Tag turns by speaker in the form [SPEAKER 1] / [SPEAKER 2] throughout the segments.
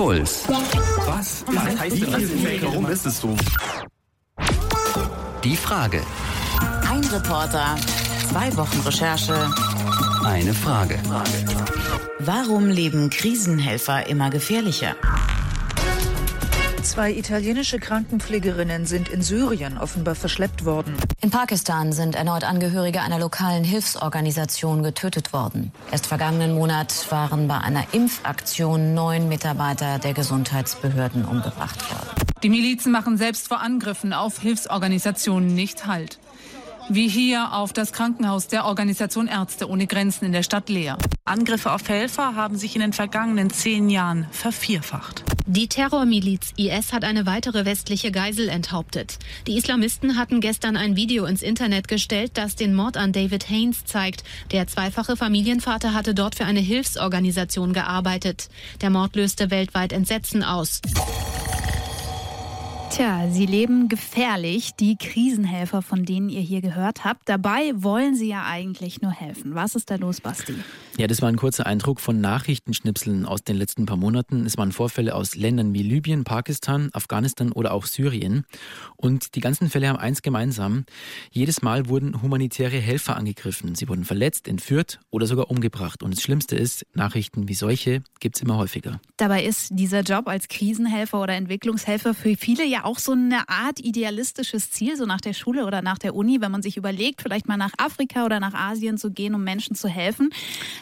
[SPEAKER 1] Puls.
[SPEAKER 2] Was? Was heißt denn das? Warum ist es so?
[SPEAKER 1] Die Frage.
[SPEAKER 3] Ein Reporter, zwei Wochen Recherche.
[SPEAKER 1] Eine Frage.
[SPEAKER 3] Warum leben Krisenhelfer immer gefährlicher?
[SPEAKER 4] Zwei italienische Krankenpflegerinnen sind in Syrien offenbar verschleppt worden.
[SPEAKER 5] In Pakistan sind erneut Angehörige einer lokalen Hilfsorganisation getötet worden. Erst vergangenen Monat waren bei einer Impfaktion neun Mitarbeiter der Gesundheitsbehörden umgebracht worden.
[SPEAKER 6] Die Milizen machen selbst vor Angriffen auf Hilfsorganisationen nicht Halt. Wie hier auf das Krankenhaus der Organisation Ärzte ohne Grenzen in der Stadt Leer.
[SPEAKER 7] Angriffe auf Helfer haben sich in den vergangenen zehn Jahren vervierfacht.
[SPEAKER 8] Die Terrormiliz IS hat eine weitere westliche Geisel enthauptet. Die Islamisten hatten gestern ein Video ins Internet gestellt, das den Mord an David Haynes zeigt. Der zweifache Familienvater hatte dort für eine Hilfsorganisation gearbeitet. Der Mord löste weltweit Entsetzen aus.
[SPEAKER 9] Tja, sie leben gefährlich, die Krisenhelfer, von denen ihr hier gehört habt. Dabei wollen sie ja eigentlich nur helfen. Was ist da los, Basti?
[SPEAKER 10] Ja, das war ein kurzer Eindruck von Nachrichtenschnipseln aus den letzten paar Monaten. Es waren Vorfälle aus Ländern wie Libyen, Pakistan, Afghanistan oder auch Syrien. Und die ganzen Fälle haben eins gemeinsam. Jedes Mal wurden humanitäre Helfer angegriffen. Sie wurden verletzt, entführt oder sogar umgebracht. Und das Schlimmste ist, Nachrichten wie solche gibt es immer häufiger.
[SPEAKER 9] Dabei ist dieser Job als Krisenhelfer oder Entwicklungshelfer für viele ja auch so eine Art idealistisches Ziel, so nach der Schule oder nach der Uni, wenn man sich überlegt, vielleicht mal nach Afrika oder nach Asien zu gehen, um Menschen zu helfen.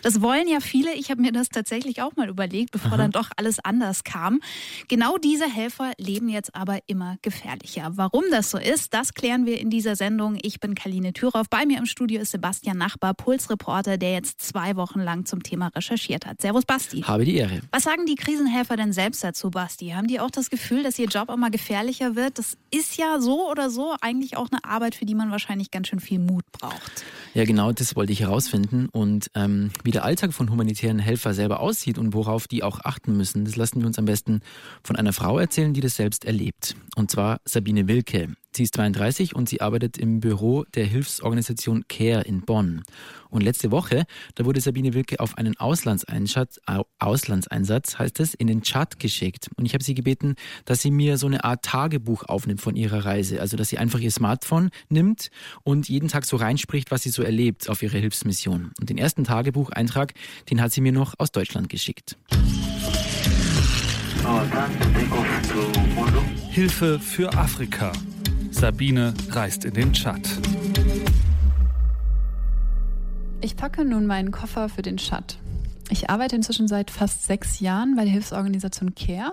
[SPEAKER 9] Das wollen ja viele. Ich habe mir das tatsächlich auch mal überlegt, bevor Aha. dann doch alles anders kam. Genau diese Helfer leben jetzt aber immer gefährlicher. Warum das so ist, das klären wir in dieser Sendung. Ich bin Kaline Thüroff. Bei mir im Studio ist Sebastian Nachbar, Pulsreporter, der jetzt zwei Wochen lang zum Thema recherchiert hat. Servus, Basti.
[SPEAKER 10] Habe die Ehre.
[SPEAKER 9] Was sagen die Krisenhelfer denn selbst dazu, Basti? Haben die auch das Gefühl, dass ihr Job immer gefährlicher wird? Das ist ja so oder so eigentlich auch eine Arbeit, für die man wahrscheinlich ganz schön viel Mut braucht.
[SPEAKER 10] Ja, genau, das wollte ich herausfinden. Und ähm, wie der Alltag von humanitären Helfer selber aussieht und worauf die auch achten müssen, das lassen wir uns am besten von einer Frau erzählen, die das selbst erlebt. Und zwar Sabine Wilke. Sie ist 32 und sie arbeitet im Büro der Hilfsorganisation CARE in Bonn. Und letzte Woche, da wurde Sabine Wilke auf einen Auslandseinsatz, Auslandseinsatz heißt es, in den Tschad geschickt. Und ich habe sie gebeten, dass sie mir so eine Art Tagebuch aufnimmt von ihrer Reise. Also, dass sie einfach ihr Smartphone nimmt und jeden Tag so reinspricht, was sie so erlebt auf ihrer Hilfsmission. Und den ersten Tagebucheintrag, den hat sie mir noch aus Deutschland geschickt.
[SPEAKER 11] Hilfe für Afrika. Sabine reist in den Tschad.
[SPEAKER 12] Ich packe nun meinen Koffer für den Tschad. Ich arbeite inzwischen seit fast sechs Jahren bei der Hilfsorganisation CARE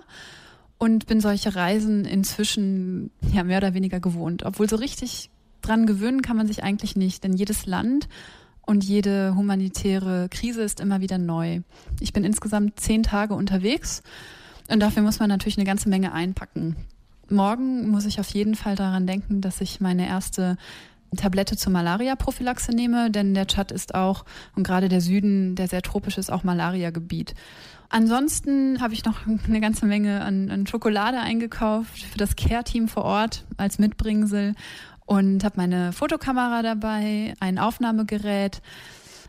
[SPEAKER 12] und bin solche Reisen inzwischen ja mehr oder weniger gewohnt. Obwohl so richtig dran gewöhnen kann man sich eigentlich nicht, denn jedes Land und jede humanitäre Krise ist immer wieder neu. Ich bin insgesamt zehn Tage unterwegs und dafür muss man natürlich eine ganze Menge einpacken. Morgen muss ich auf jeden Fall daran denken, dass ich meine erste Tablette zur Malaria-Prophylaxe nehme, denn der Tschad ist auch, und gerade der Süden, der sehr tropisch ist, auch Malaria-Gebiet. Ansonsten habe ich noch eine ganze Menge an, an Schokolade eingekauft für das Care-Team vor Ort als Mitbringsel und habe meine Fotokamera dabei, ein Aufnahmegerät.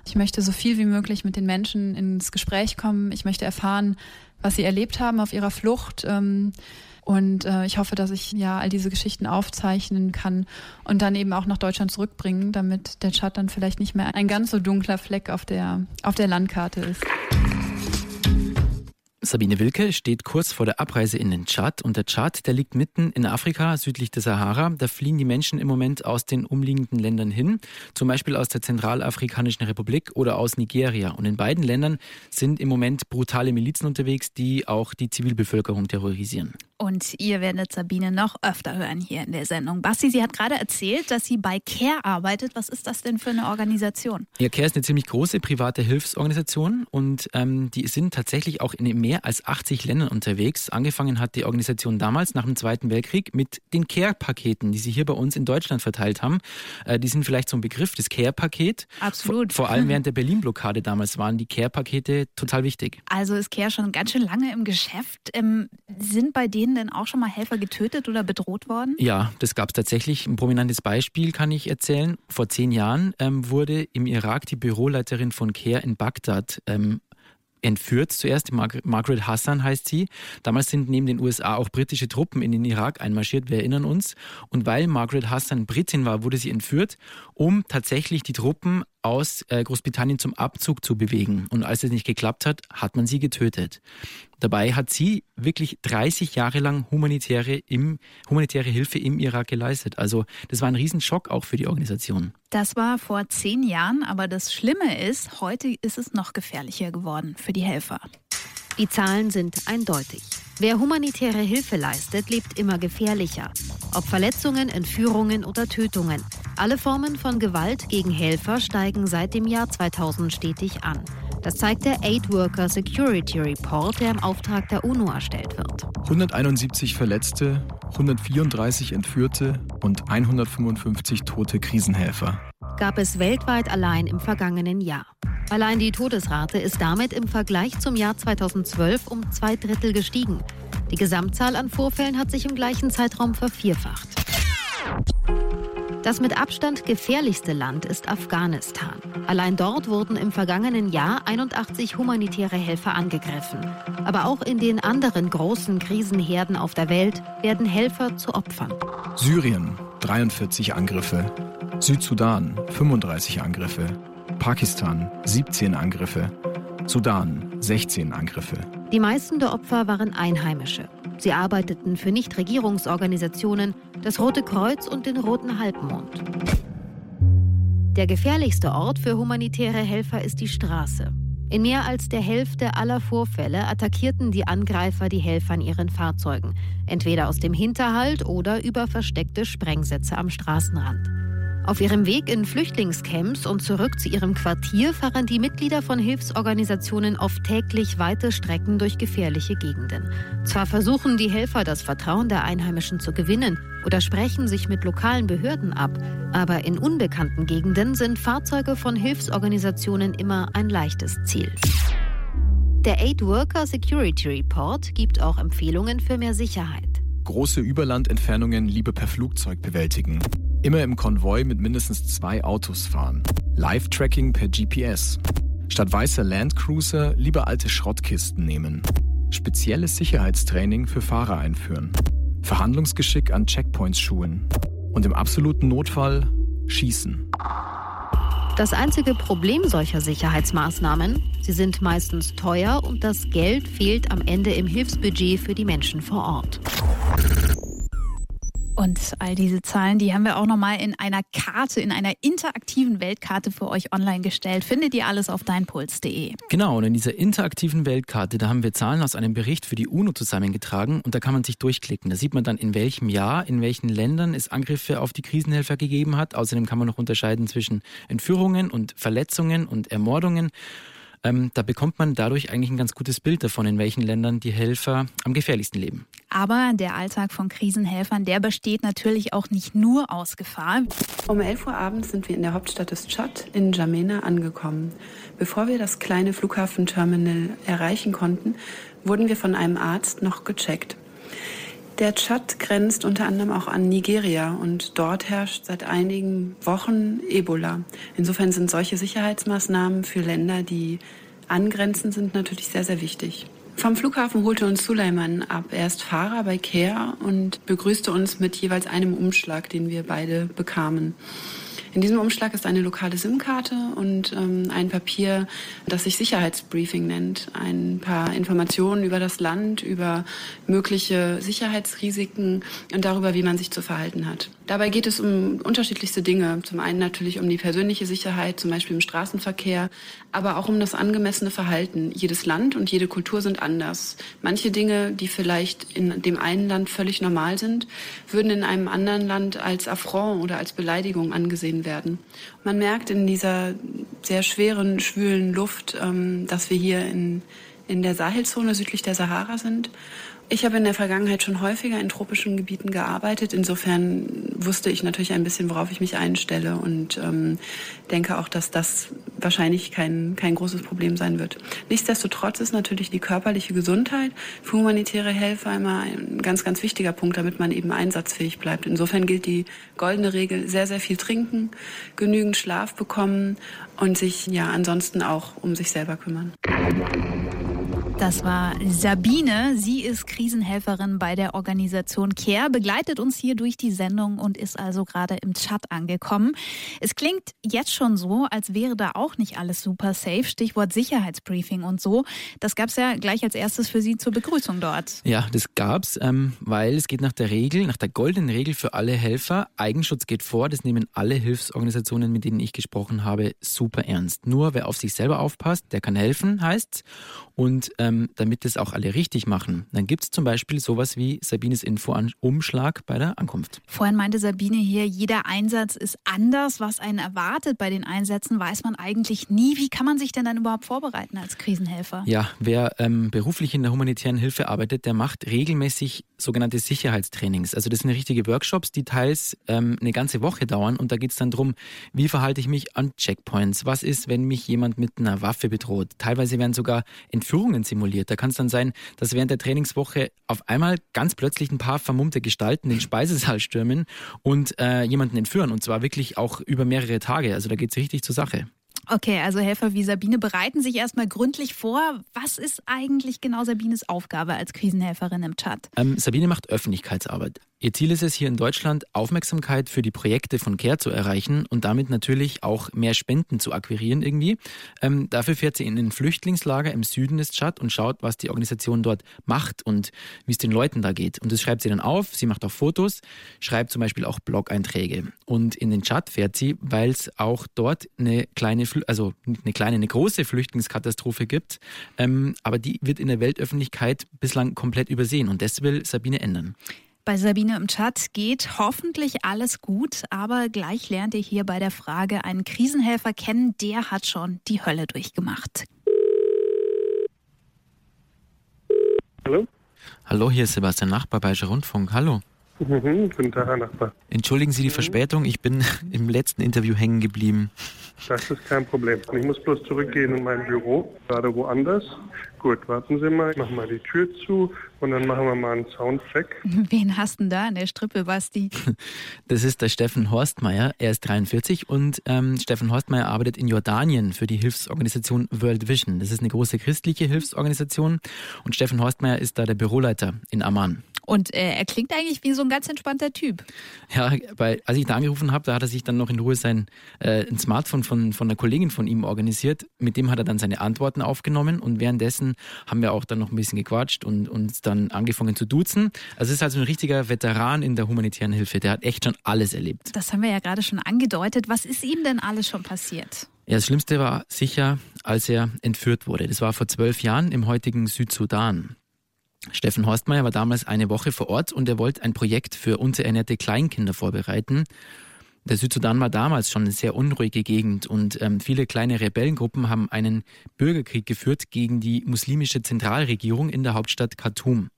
[SPEAKER 12] Ich möchte so viel wie möglich mit den Menschen ins Gespräch kommen. Ich möchte erfahren, was sie erlebt haben auf ihrer Flucht. Ähm, und äh, ich hoffe, dass ich ja all diese Geschichten aufzeichnen kann und dann eben auch nach Deutschland zurückbringen, damit der Tschad dann vielleicht nicht mehr ein ganz so dunkler Fleck auf der, auf der Landkarte ist.
[SPEAKER 10] Sabine Wilke steht kurz vor der Abreise in den Tschad und der Tschad, der liegt mitten in Afrika, südlich der Sahara. Da fliehen die Menschen im Moment aus den umliegenden Ländern hin, zum Beispiel aus der Zentralafrikanischen Republik oder aus Nigeria. Und in beiden Ländern sind im Moment brutale Milizen unterwegs, die auch die Zivilbevölkerung terrorisieren.
[SPEAKER 9] Und ihr werdet Sabine noch öfter hören hier in der Sendung. Basti, sie hat gerade erzählt, dass sie bei CARE arbeitet. Was ist das denn für eine Organisation?
[SPEAKER 10] Ja, CARE ist eine ziemlich große private Hilfsorganisation und ähm, die sind tatsächlich auch in mehr als 80 Ländern unterwegs. Angefangen hat die Organisation damals nach dem Zweiten Weltkrieg mit den CARE-Paketen, die sie hier bei uns in Deutschland verteilt haben. Äh, die sind vielleicht so ein Begriff, das CARE-Paket.
[SPEAKER 9] Absolut.
[SPEAKER 10] Vor, vor allem während der Berlin-Blockade damals waren die CARE-Pakete total wichtig.
[SPEAKER 9] Also ist CARE schon ganz schön lange im Geschäft. Ähm, sind bei denen denen denn auch schon mal Helfer getötet oder bedroht worden?
[SPEAKER 10] Ja, das gab es tatsächlich. Ein prominentes Beispiel kann ich erzählen. Vor zehn Jahren ähm, wurde im Irak die Büroleiterin von CARE in Bagdad ähm, entführt. Zuerst Mar Margaret Hassan heißt sie. Damals sind neben den USA auch britische Truppen in den Irak einmarschiert, wir erinnern uns. Und weil Margaret Hassan Britin war, wurde sie entführt, um tatsächlich die Truppen aus äh, Großbritannien zum Abzug zu bewegen. Und als es nicht geklappt hat, hat man sie getötet. Dabei hat sie wirklich 30 Jahre lang humanitäre, im, humanitäre Hilfe im Irak geleistet. Also das war ein Riesenschock auch für die Organisation.
[SPEAKER 9] Das war vor zehn Jahren, aber das Schlimme ist, heute ist es noch gefährlicher geworden für die Helfer.
[SPEAKER 13] Die Zahlen sind eindeutig. Wer humanitäre Hilfe leistet, lebt immer gefährlicher. Ob Verletzungen, Entführungen oder Tötungen. Alle Formen von Gewalt gegen Helfer steigen seit dem Jahr 2000 stetig an. Das zeigt der Aid Worker Security Report, der im Auftrag der UNO erstellt wird.
[SPEAKER 14] 171 Verletzte, 134 Entführte und 155 tote Krisenhelfer.
[SPEAKER 13] Gab es weltweit allein im vergangenen Jahr. Allein die Todesrate ist damit im Vergleich zum Jahr 2012 um zwei Drittel gestiegen. Die Gesamtzahl an Vorfällen hat sich im gleichen Zeitraum vervierfacht. Das mit Abstand gefährlichste Land ist Afghanistan. Allein dort wurden im vergangenen Jahr 81 humanitäre Helfer angegriffen. Aber auch in den anderen großen Krisenherden auf der Welt werden Helfer zu Opfern.
[SPEAKER 14] Syrien 43 Angriffe, Südsudan 35 Angriffe, Pakistan 17 Angriffe, Sudan 16 Angriffe.
[SPEAKER 13] Die meisten der Opfer waren Einheimische. Sie arbeiteten für Nichtregierungsorganisationen, das Rote Kreuz und den Roten Halbmond. Der gefährlichste Ort für humanitäre Helfer ist die Straße. In mehr als der Hälfte aller Vorfälle attackierten die Angreifer die Helfer in ihren Fahrzeugen, entweder aus dem Hinterhalt oder über versteckte Sprengsätze am Straßenrand. Auf ihrem Weg in Flüchtlingscamps und zurück zu ihrem Quartier fahren die Mitglieder von Hilfsorganisationen oft täglich weite Strecken durch gefährliche Gegenden. Zwar versuchen die Helfer das Vertrauen der Einheimischen zu gewinnen oder sprechen sich mit lokalen Behörden ab, aber in unbekannten Gegenden sind Fahrzeuge von Hilfsorganisationen immer ein leichtes Ziel. Der Aid Worker Security Report gibt auch Empfehlungen für mehr Sicherheit.
[SPEAKER 14] Große Überlandentfernungen lieber per Flugzeug bewältigen. Immer im Konvoi mit mindestens zwei Autos fahren. Live-Tracking per GPS. Statt weißer Landcruiser lieber alte Schrottkisten nehmen. Spezielles Sicherheitstraining für Fahrer einführen. Verhandlungsgeschick an Checkpoints schulen. Und im absoluten Notfall schießen.
[SPEAKER 13] Das einzige Problem solcher Sicherheitsmaßnahmen, sie sind meistens teuer und das Geld fehlt am Ende im Hilfsbudget für die Menschen vor Ort.
[SPEAKER 9] Und all diese Zahlen, die haben wir auch nochmal in einer Karte, in einer interaktiven Weltkarte für euch online gestellt. Findet ihr alles auf deinpuls.de.
[SPEAKER 10] Genau, und in dieser interaktiven Weltkarte, da haben wir Zahlen aus einem Bericht für die UNO zusammengetragen und da kann man sich durchklicken. Da sieht man dann, in welchem Jahr, in welchen Ländern es Angriffe auf die Krisenhelfer gegeben hat. Außerdem kann man noch unterscheiden zwischen Entführungen und Verletzungen und Ermordungen. Ähm, da bekommt man dadurch eigentlich ein ganz gutes Bild davon, in welchen Ländern die Helfer am gefährlichsten leben.
[SPEAKER 9] Aber der Alltag von Krisenhelfern, der besteht natürlich auch nicht nur aus Gefahr.
[SPEAKER 15] Um 11 Uhr abends sind wir in der Hauptstadt des Tschad, in Jamena, angekommen. Bevor wir das kleine Flughafenterminal erreichen konnten, wurden wir von einem Arzt noch gecheckt. Der Tschad grenzt unter anderem auch an Nigeria und dort herrscht seit einigen Wochen Ebola. Insofern sind solche Sicherheitsmaßnahmen für Länder, die angrenzend sind, natürlich sehr, sehr wichtig. Vom Flughafen holte uns Suleiman ab. Er ist Fahrer bei Care und begrüßte uns mit jeweils einem Umschlag, den wir beide bekamen. In diesem Umschlag ist eine lokale SIM-Karte und ähm, ein Papier, das sich Sicherheitsbriefing nennt. Ein paar Informationen über das Land, über mögliche Sicherheitsrisiken und darüber, wie man sich zu verhalten hat. Dabei geht es um unterschiedlichste Dinge. Zum einen natürlich um die persönliche Sicherheit, zum Beispiel im Straßenverkehr, aber auch um das angemessene Verhalten. Jedes Land und jede Kultur sind anders. Manche Dinge, die vielleicht in dem einen Land völlig normal sind, würden in einem anderen Land als Affront oder als Beleidigung angesehen werden. Man merkt in dieser sehr schweren, schwülen Luft, ähm, dass wir hier in, in der Sahelzone südlich der Sahara sind. Ich habe in der Vergangenheit schon häufiger in tropischen Gebieten gearbeitet. Insofern wusste ich natürlich ein bisschen, worauf ich mich einstelle und ähm, denke auch, dass das wahrscheinlich kein, kein großes Problem sein wird. Nichtsdestotrotz ist natürlich die körperliche Gesundheit für humanitäre Helfer immer ein ganz, ganz wichtiger Punkt, damit man eben einsatzfähig bleibt. Insofern gilt die goldene Regel, sehr, sehr viel trinken, genügend Schlaf bekommen und sich ja ansonsten auch um sich selber kümmern.
[SPEAKER 9] Das war Sabine. Sie ist Krisenhelferin bei der Organisation CARE, begleitet uns hier durch die Sendung und ist also gerade im Chat angekommen. Es klingt jetzt schon so, als wäre da auch nicht alles super safe. Stichwort Sicherheitsbriefing und so. Das gab es ja gleich als erstes für Sie zur Begrüßung dort.
[SPEAKER 10] Ja, das gab's, ähm, weil es geht nach der Regel, nach der goldenen Regel für alle Helfer. Eigenschutz geht vor. Das nehmen alle Hilfsorganisationen, mit denen ich gesprochen habe, super ernst. Nur wer auf sich selber aufpasst, der kann helfen, heißt's. Und ähm, damit das auch alle richtig machen, dann gibt es zum Beispiel sowas wie Sabines Info-Umschlag bei der Ankunft.
[SPEAKER 9] Vorhin meinte Sabine hier, jeder Einsatz ist anders. Was einen erwartet bei den Einsätzen, weiß man eigentlich nie. Wie kann man sich denn dann überhaupt vorbereiten als Krisenhelfer?
[SPEAKER 10] Ja, wer ähm, beruflich in der humanitären Hilfe arbeitet, der macht regelmäßig sogenannte Sicherheitstrainings. Also das sind richtige Workshops, die teils ähm, eine ganze Woche dauern und da geht es dann darum, wie verhalte ich mich an Checkpoints? Was ist, wenn mich jemand mit einer Waffe bedroht? Teilweise werden sogar Entführungen simuliert. Da kann es dann sein, dass während der Trainingswoche auf einmal ganz plötzlich ein paar vermummte Gestalten den Speisesaal stürmen und äh, jemanden entführen. Und zwar wirklich auch über mehrere Tage. Also da geht es richtig zur Sache.
[SPEAKER 9] Okay, also Helfer wie Sabine bereiten sich erstmal gründlich vor. Was ist eigentlich genau Sabines Aufgabe als Krisenhelferin im Chat?
[SPEAKER 10] Ähm, Sabine macht Öffentlichkeitsarbeit. Ihr Ziel ist es hier in Deutschland, Aufmerksamkeit für die Projekte von CARE zu erreichen und damit natürlich auch mehr Spenden zu akquirieren irgendwie. Ähm, dafür fährt sie in ein Flüchtlingslager im Süden des Tschad und schaut, was die Organisation dort macht und wie es den Leuten da geht. Und das schreibt sie dann auf. Sie macht auch Fotos, schreibt zum Beispiel auch Blog-Einträge. Und in den Tschad fährt sie, weil es auch dort eine kleine, also eine kleine, eine große Flüchtlingskatastrophe gibt. Ähm, aber die wird in der Weltöffentlichkeit bislang komplett übersehen. Und das will Sabine ändern.
[SPEAKER 9] Bei Sabine im Chat geht hoffentlich alles gut, aber gleich lernt ihr hier bei der Frage einen Krisenhelfer kennen, der hat schon die Hölle durchgemacht.
[SPEAKER 16] Hallo?
[SPEAKER 10] Hallo, hier ist Sebastian Nachbar bei Rundfunk. Hallo.
[SPEAKER 16] Mhm, guten Tag, Herr Nachbar.
[SPEAKER 10] Entschuldigen Sie die Verspätung, ich bin im letzten Interview hängen geblieben.
[SPEAKER 16] Das ist kein Problem. Ich muss bloß zurückgehen in mein Büro, gerade woanders. Gut, warten Sie mal, ich mache mal die Tür zu und dann machen wir mal einen Soundcheck.
[SPEAKER 9] Wen hast du denn da an der Strippe, Basti?
[SPEAKER 10] Das ist der Steffen Horstmeier. Er ist 43 und ähm, Steffen Horstmeier arbeitet in Jordanien für die Hilfsorganisation World Vision. Das ist eine große christliche Hilfsorganisation und Steffen Horstmeier ist da der Büroleiter in Amman.
[SPEAKER 9] Und äh, er klingt eigentlich wie so ein ganz entspannter Typ.
[SPEAKER 10] Ja, weil als ich da angerufen habe, da hat er sich dann noch in Ruhe sein äh, ein Smartphone von, von einer Kollegin von ihm organisiert. Mit dem hat er dann seine Antworten aufgenommen und währenddessen haben wir auch dann noch ein bisschen gequatscht und uns dann angefangen zu duzen. Also es ist also ein richtiger Veteran in der humanitären Hilfe. Der hat echt schon alles erlebt.
[SPEAKER 9] Das haben wir ja gerade schon angedeutet. Was ist ihm denn alles schon passiert?
[SPEAKER 10] Ja, das Schlimmste war sicher, als er entführt wurde. Das war vor zwölf Jahren im heutigen Südsudan. Steffen Horstmeier war damals eine Woche vor Ort und er wollte ein Projekt für unterernährte Kleinkinder vorbereiten. Der Südsudan war damals schon eine sehr unruhige Gegend und ähm, viele kleine Rebellengruppen haben einen Bürgerkrieg geführt gegen die muslimische Zentralregierung in der Hauptstadt Khartoum.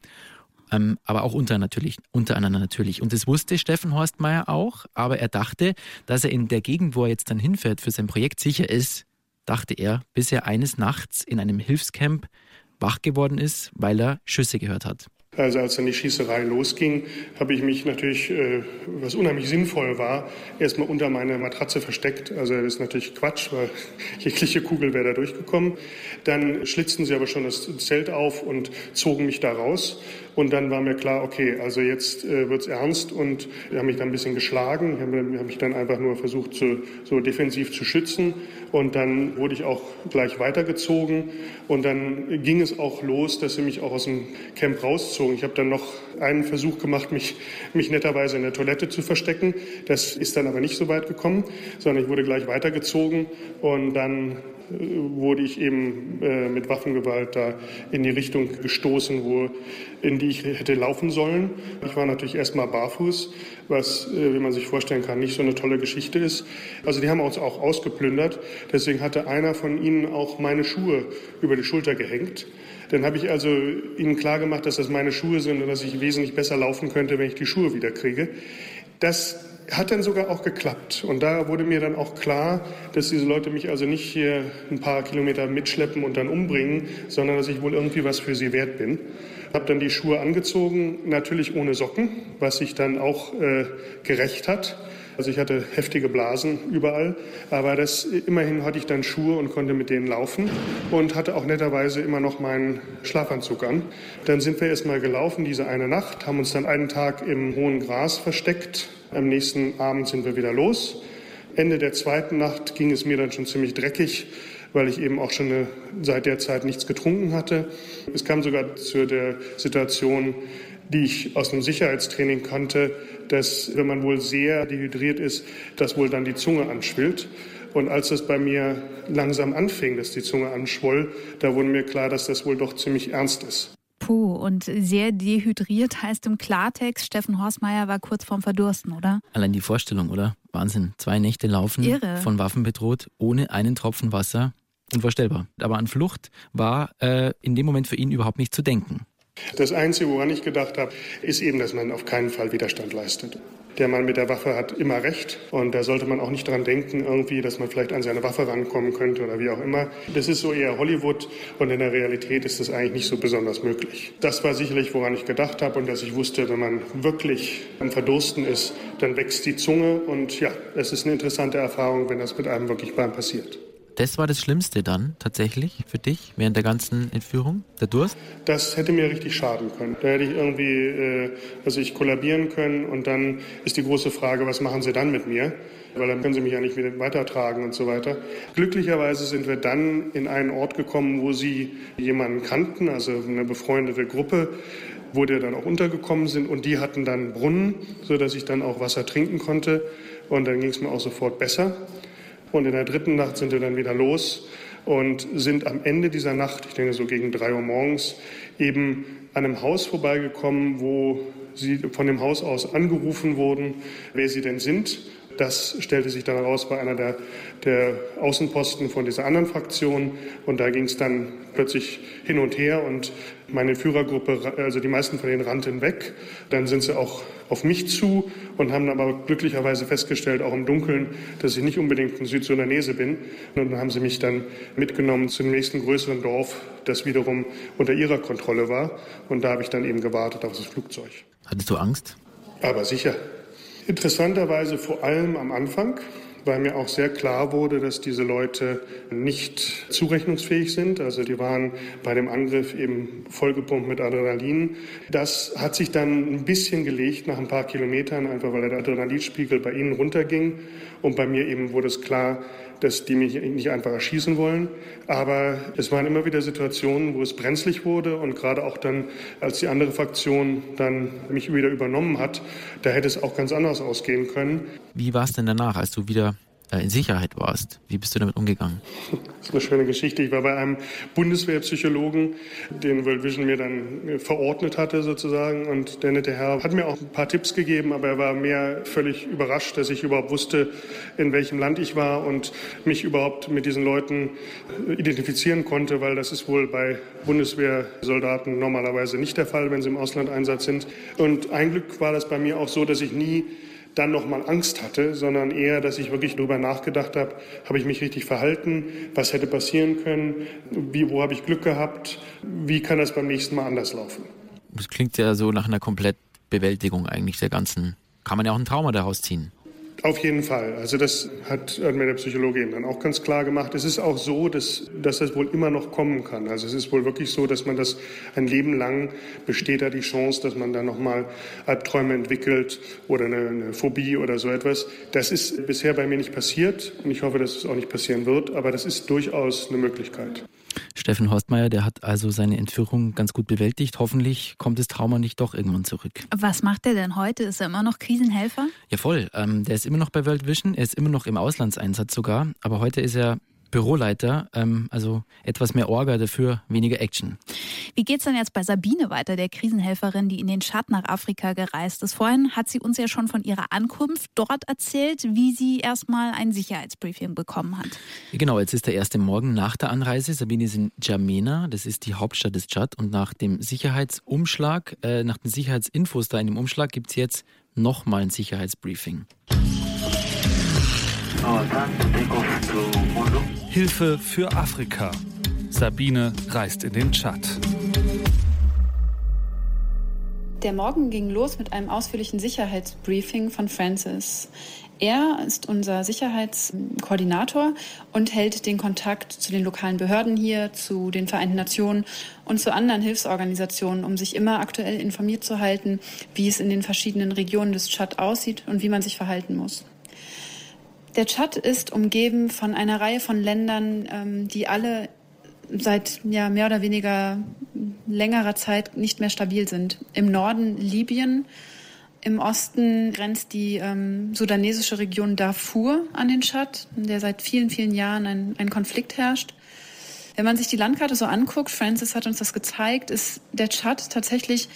[SPEAKER 10] Ähm, aber auch unter natürlich, untereinander natürlich. Und das wusste Steffen Horstmeier auch, aber er dachte, dass er in der Gegend, wo er jetzt dann hinfährt, für sein Projekt sicher ist, dachte er, bis er eines Nachts in einem Hilfscamp wach geworden ist, weil er Schüsse gehört hat.
[SPEAKER 16] Also als dann die Schießerei losging, habe ich mich natürlich, äh, was unheimlich sinnvoll war, erstmal unter meine Matratze versteckt. Also das ist natürlich Quatsch, weil jegliche Kugel wäre da durchgekommen. Dann schlitzten sie aber schon das Zelt auf und zogen mich da raus. Und dann war mir klar, okay, also jetzt äh, wird's ernst und die haben mich dann ein bisschen geschlagen. Ich habe hab mich dann einfach nur versucht, zu, so defensiv zu schützen. Und dann wurde ich auch gleich weitergezogen. Und dann ging es auch los, dass sie mich auch aus dem Camp rauszogen. Ich habe dann noch einen Versuch gemacht, mich, mich netterweise in der Toilette zu verstecken. Das ist dann aber nicht so weit gekommen, sondern ich wurde gleich weitergezogen. Und dann wurde ich eben äh, mit Waffengewalt da in die Richtung gestoßen, wo, in die ich hätte laufen sollen. Ich war natürlich erstmal barfuß, was, äh, wie man sich vorstellen kann, nicht so eine tolle Geschichte ist. Also die haben uns auch ausgeplündert. Deswegen hatte einer von ihnen auch meine Schuhe über die Schulter gehängt. Dann habe ich also ihnen klargemacht, dass das meine Schuhe sind und dass ich wesentlich besser laufen könnte, wenn ich die Schuhe wieder kriege. Das hat dann sogar auch geklappt. Und da wurde mir dann auch klar, dass diese Leute mich also nicht hier ein paar Kilometer mitschleppen und dann umbringen, sondern dass ich wohl irgendwie was für sie wert bin. Habe dann die Schuhe angezogen, natürlich ohne Socken, was sich dann auch äh, gerecht hat. Also ich hatte heftige Blasen überall, aber das, immerhin hatte ich dann Schuhe und konnte mit denen laufen und hatte auch netterweise immer noch meinen Schlafanzug an. Dann sind wir erstmal gelaufen diese eine Nacht, haben uns dann einen Tag im hohen Gras versteckt. Am nächsten Abend sind wir wieder los. Ende der zweiten Nacht ging es mir dann schon ziemlich dreckig weil ich eben auch schon eine, seit der Zeit nichts getrunken hatte. Es kam sogar zu der Situation, die ich aus einem Sicherheitstraining kannte, dass wenn man wohl sehr dehydriert ist, dass wohl dann die Zunge anschwillt. Und als das bei mir langsam anfing, dass die Zunge anschwoll, da wurde mir klar, dass das wohl doch ziemlich ernst ist.
[SPEAKER 9] Puh, und sehr dehydriert heißt im Klartext, Steffen Horstmeier war kurz vorm Verdursten, oder?
[SPEAKER 10] Allein die Vorstellung, oder? Wahnsinn. Zwei Nächte laufen,
[SPEAKER 9] Irre.
[SPEAKER 10] von Waffen bedroht, ohne einen Tropfen Wasser. Unvorstellbar. Aber an Flucht war äh, in dem Moment für ihn überhaupt nicht zu denken.
[SPEAKER 16] Das Einzige, woran ich gedacht habe, ist eben, dass man auf keinen Fall Widerstand leistet. Der Mann mit der Waffe hat immer recht und da sollte man auch nicht dran denken, irgendwie, dass man vielleicht an seine Waffe rankommen könnte oder wie auch immer. Das ist so eher Hollywood und in der Realität ist das eigentlich nicht so besonders möglich. Das war sicherlich, woran ich gedacht habe und dass ich wusste, wenn man wirklich am Verdursten ist, dann wächst die Zunge und ja, es ist eine interessante Erfahrung, wenn das mit einem wirklich beim passiert.
[SPEAKER 10] Das war das Schlimmste dann tatsächlich für dich während der ganzen Entführung, der Durst?
[SPEAKER 16] Das hätte mir richtig schaden können. Da hätte ich irgendwie, äh, also ich kollabieren können und dann ist die große Frage, was machen Sie dann mit mir? Weil dann können Sie mich ja nicht wieder weitertragen und so weiter. Glücklicherweise sind wir dann in einen Ort gekommen, wo Sie jemanden kannten, also eine befreundete Gruppe, wo die dann auch untergekommen sind und die hatten dann Brunnen, sodass ich dann auch Wasser trinken konnte und dann ging es mir auch sofort besser. Und in der dritten Nacht sind wir dann wieder los und sind am Ende dieser Nacht, ich denke so gegen drei Uhr morgens, eben an einem Haus vorbeigekommen, wo sie von dem Haus aus angerufen wurden, wer sie denn sind. Das stellte sich dann heraus bei einer der, der Außenposten von dieser anderen Fraktion. Und da ging es dann plötzlich hin und her und meine Führergruppe, also die meisten von denen rannten weg. Dann sind sie auch auf mich zu und haben aber glücklicherweise festgestellt, auch im Dunkeln, dass ich nicht unbedingt ein Südsudanese bin. Und dann haben sie mich dann mitgenommen zum nächsten größeren Dorf, das wiederum unter ihrer Kontrolle war. Und da habe ich dann eben gewartet auf das Flugzeug.
[SPEAKER 10] Hattest du Angst?
[SPEAKER 16] Aber sicher. Interessanterweise vor allem am Anfang, weil mir auch sehr klar wurde, dass diese Leute nicht zurechnungsfähig sind. Also die waren bei dem Angriff eben vollgepumpt mit Adrenalin. Das hat sich dann ein bisschen gelegt nach ein paar Kilometern, einfach weil der Adrenalinspiegel bei ihnen runterging. Und bei mir eben wurde es klar, dass die mich nicht einfach erschießen wollen. Aber es waren immer wieder Situationen, wo es brenzlig wurde und gerade auch dann, als die andere Fraktion dann mich wieder übernommen hat, da hätte es auch ganz anders ausgehen können.
[SPEAKER 10] Wie war es denn danach, als du wieder in Sicherheit warst. Wie bist du damit umgegangen?
[SPEAKER 16] Das ist eine schöne Geschichte. Ich war bei einem Bundeswehrpsychologen, den World Vision mir dann äh, verordnet hatte sozusagen. Und der nette Herr hat mir auch ein paar Tipps gegeben, aber er war mehr völlig überrascht, dass ich überhaupt wusste, in welchem Land ich war und mich überhaupt mit diesen Leuten äh, identifizieren konnte, weil das ist wohl bei Bundeswehrsoldaten normalerweise nicht der Fall, wenn sie im Auslandeinsatz sind. Und ein Glück war das bei mir auch so, dass ich nie dann nochmal Angst hatte, sondern eher, dass ich wirklich darüber nachgedacht habe, habe ich mich richtig verhalten, was hätte passieren können, wie, wo habe ich Glück gehabt, wie kann das beim nächsten Mal anders laufen.
[SPEAKER 10] Das klingt ja so nach einer Komplettbewältigung eigentlich der ganzen. Kann man ja auch ein Trauma daraus ziehen.
[SPEAKER 16] Auf jeden Fall. Also das hat, hat mir der Psychologe eben dann auch ganz klar gemacht. Es ist auch so, dass, dass das wohl immer noch kommen kann. Also es ist wohl wirklich so, dass man das ein Leben lang besteht da die Chance, dass man da nochmal Albträume entwickelt oder eine, eine Phobie oder so etwas. Das ist bisher bei mir nicht passiert und ich hoffe, dass es auch nicht passieren wird, aber das ist durchaus eine Möglichkeit.
[SPEAKER 10] Steffen Horstmeier, der hat also seine Entführung ganz gut bewältigt. Hoffentlich kommt das Trauma nicht doch irgendwann zurück.
[SPEAKER 9] Was macht er denn heute? Ist er immer noch Krisenhelfer?
[SPEAKER 10] Ja, voll. Ähm, der ist immer noch bei World Vision, er ist immer noch im Auslandseinsatz sogar, aber heute ist er Büroleiter, ähm, also etwas mehr Orga, dafür weniger Action.
[SPEAKER 9] Wie geht's denn jetzt bei Sabine weiter, der Krisenhelferin, die in den Tschad nach Afrika gereist ist? Vorhin hat sie uns ja schon von ihrer Ankunft dort erzählt, wie sie erstmal ein Sicherheitsbriefing bekommen hat.
[SPEAKER 10] Genau, jetzt ist der erste Morgen nach der Anreise. Sabine ist in Djamena, das ist die Hauptstadt des Tschad. Und nach dem Sicherheitsumschlag, äh, nach den Sicherheitsinfos da in dem Umschlag, gibt's jetzt nochmal ein Sicherheitsbriefing.
[SPEAKER 11] Hilfe für Afrika. Sabine reist in den Tschad.
[SPEAKER 12] Der Morgen ging los mit einem ausführlichen Sicherheitsbriefing von Francis. Er ist unser Sicherheitskoordinator und hält den Kontakt zu den lokalen Behörden hier, zu den Vereinten Nationen und zu anderen Hilfsorganisationen, um sich immer aktuell informiert zu halten, wie es in den verschiedenen Regionen des Tschad aussieht und wie man sich verhalten muss. Der Tschad ist umgeben von einer Reihe von Ländern, ähm, die alle seit ja, mehr oder weniger längerer Zeit nicht mehr stabil sind. Im Norden Libyen, im Osten grenzt die ähm, sudanesische Region Darfur an den Tschad, in der seit vielen, vielen Jahren ein, ein Konflikt herrscht. Wenn man sich die Landkarte so anguckt, Francis hat uns das gezeigt, ist der Tschad tatsächlich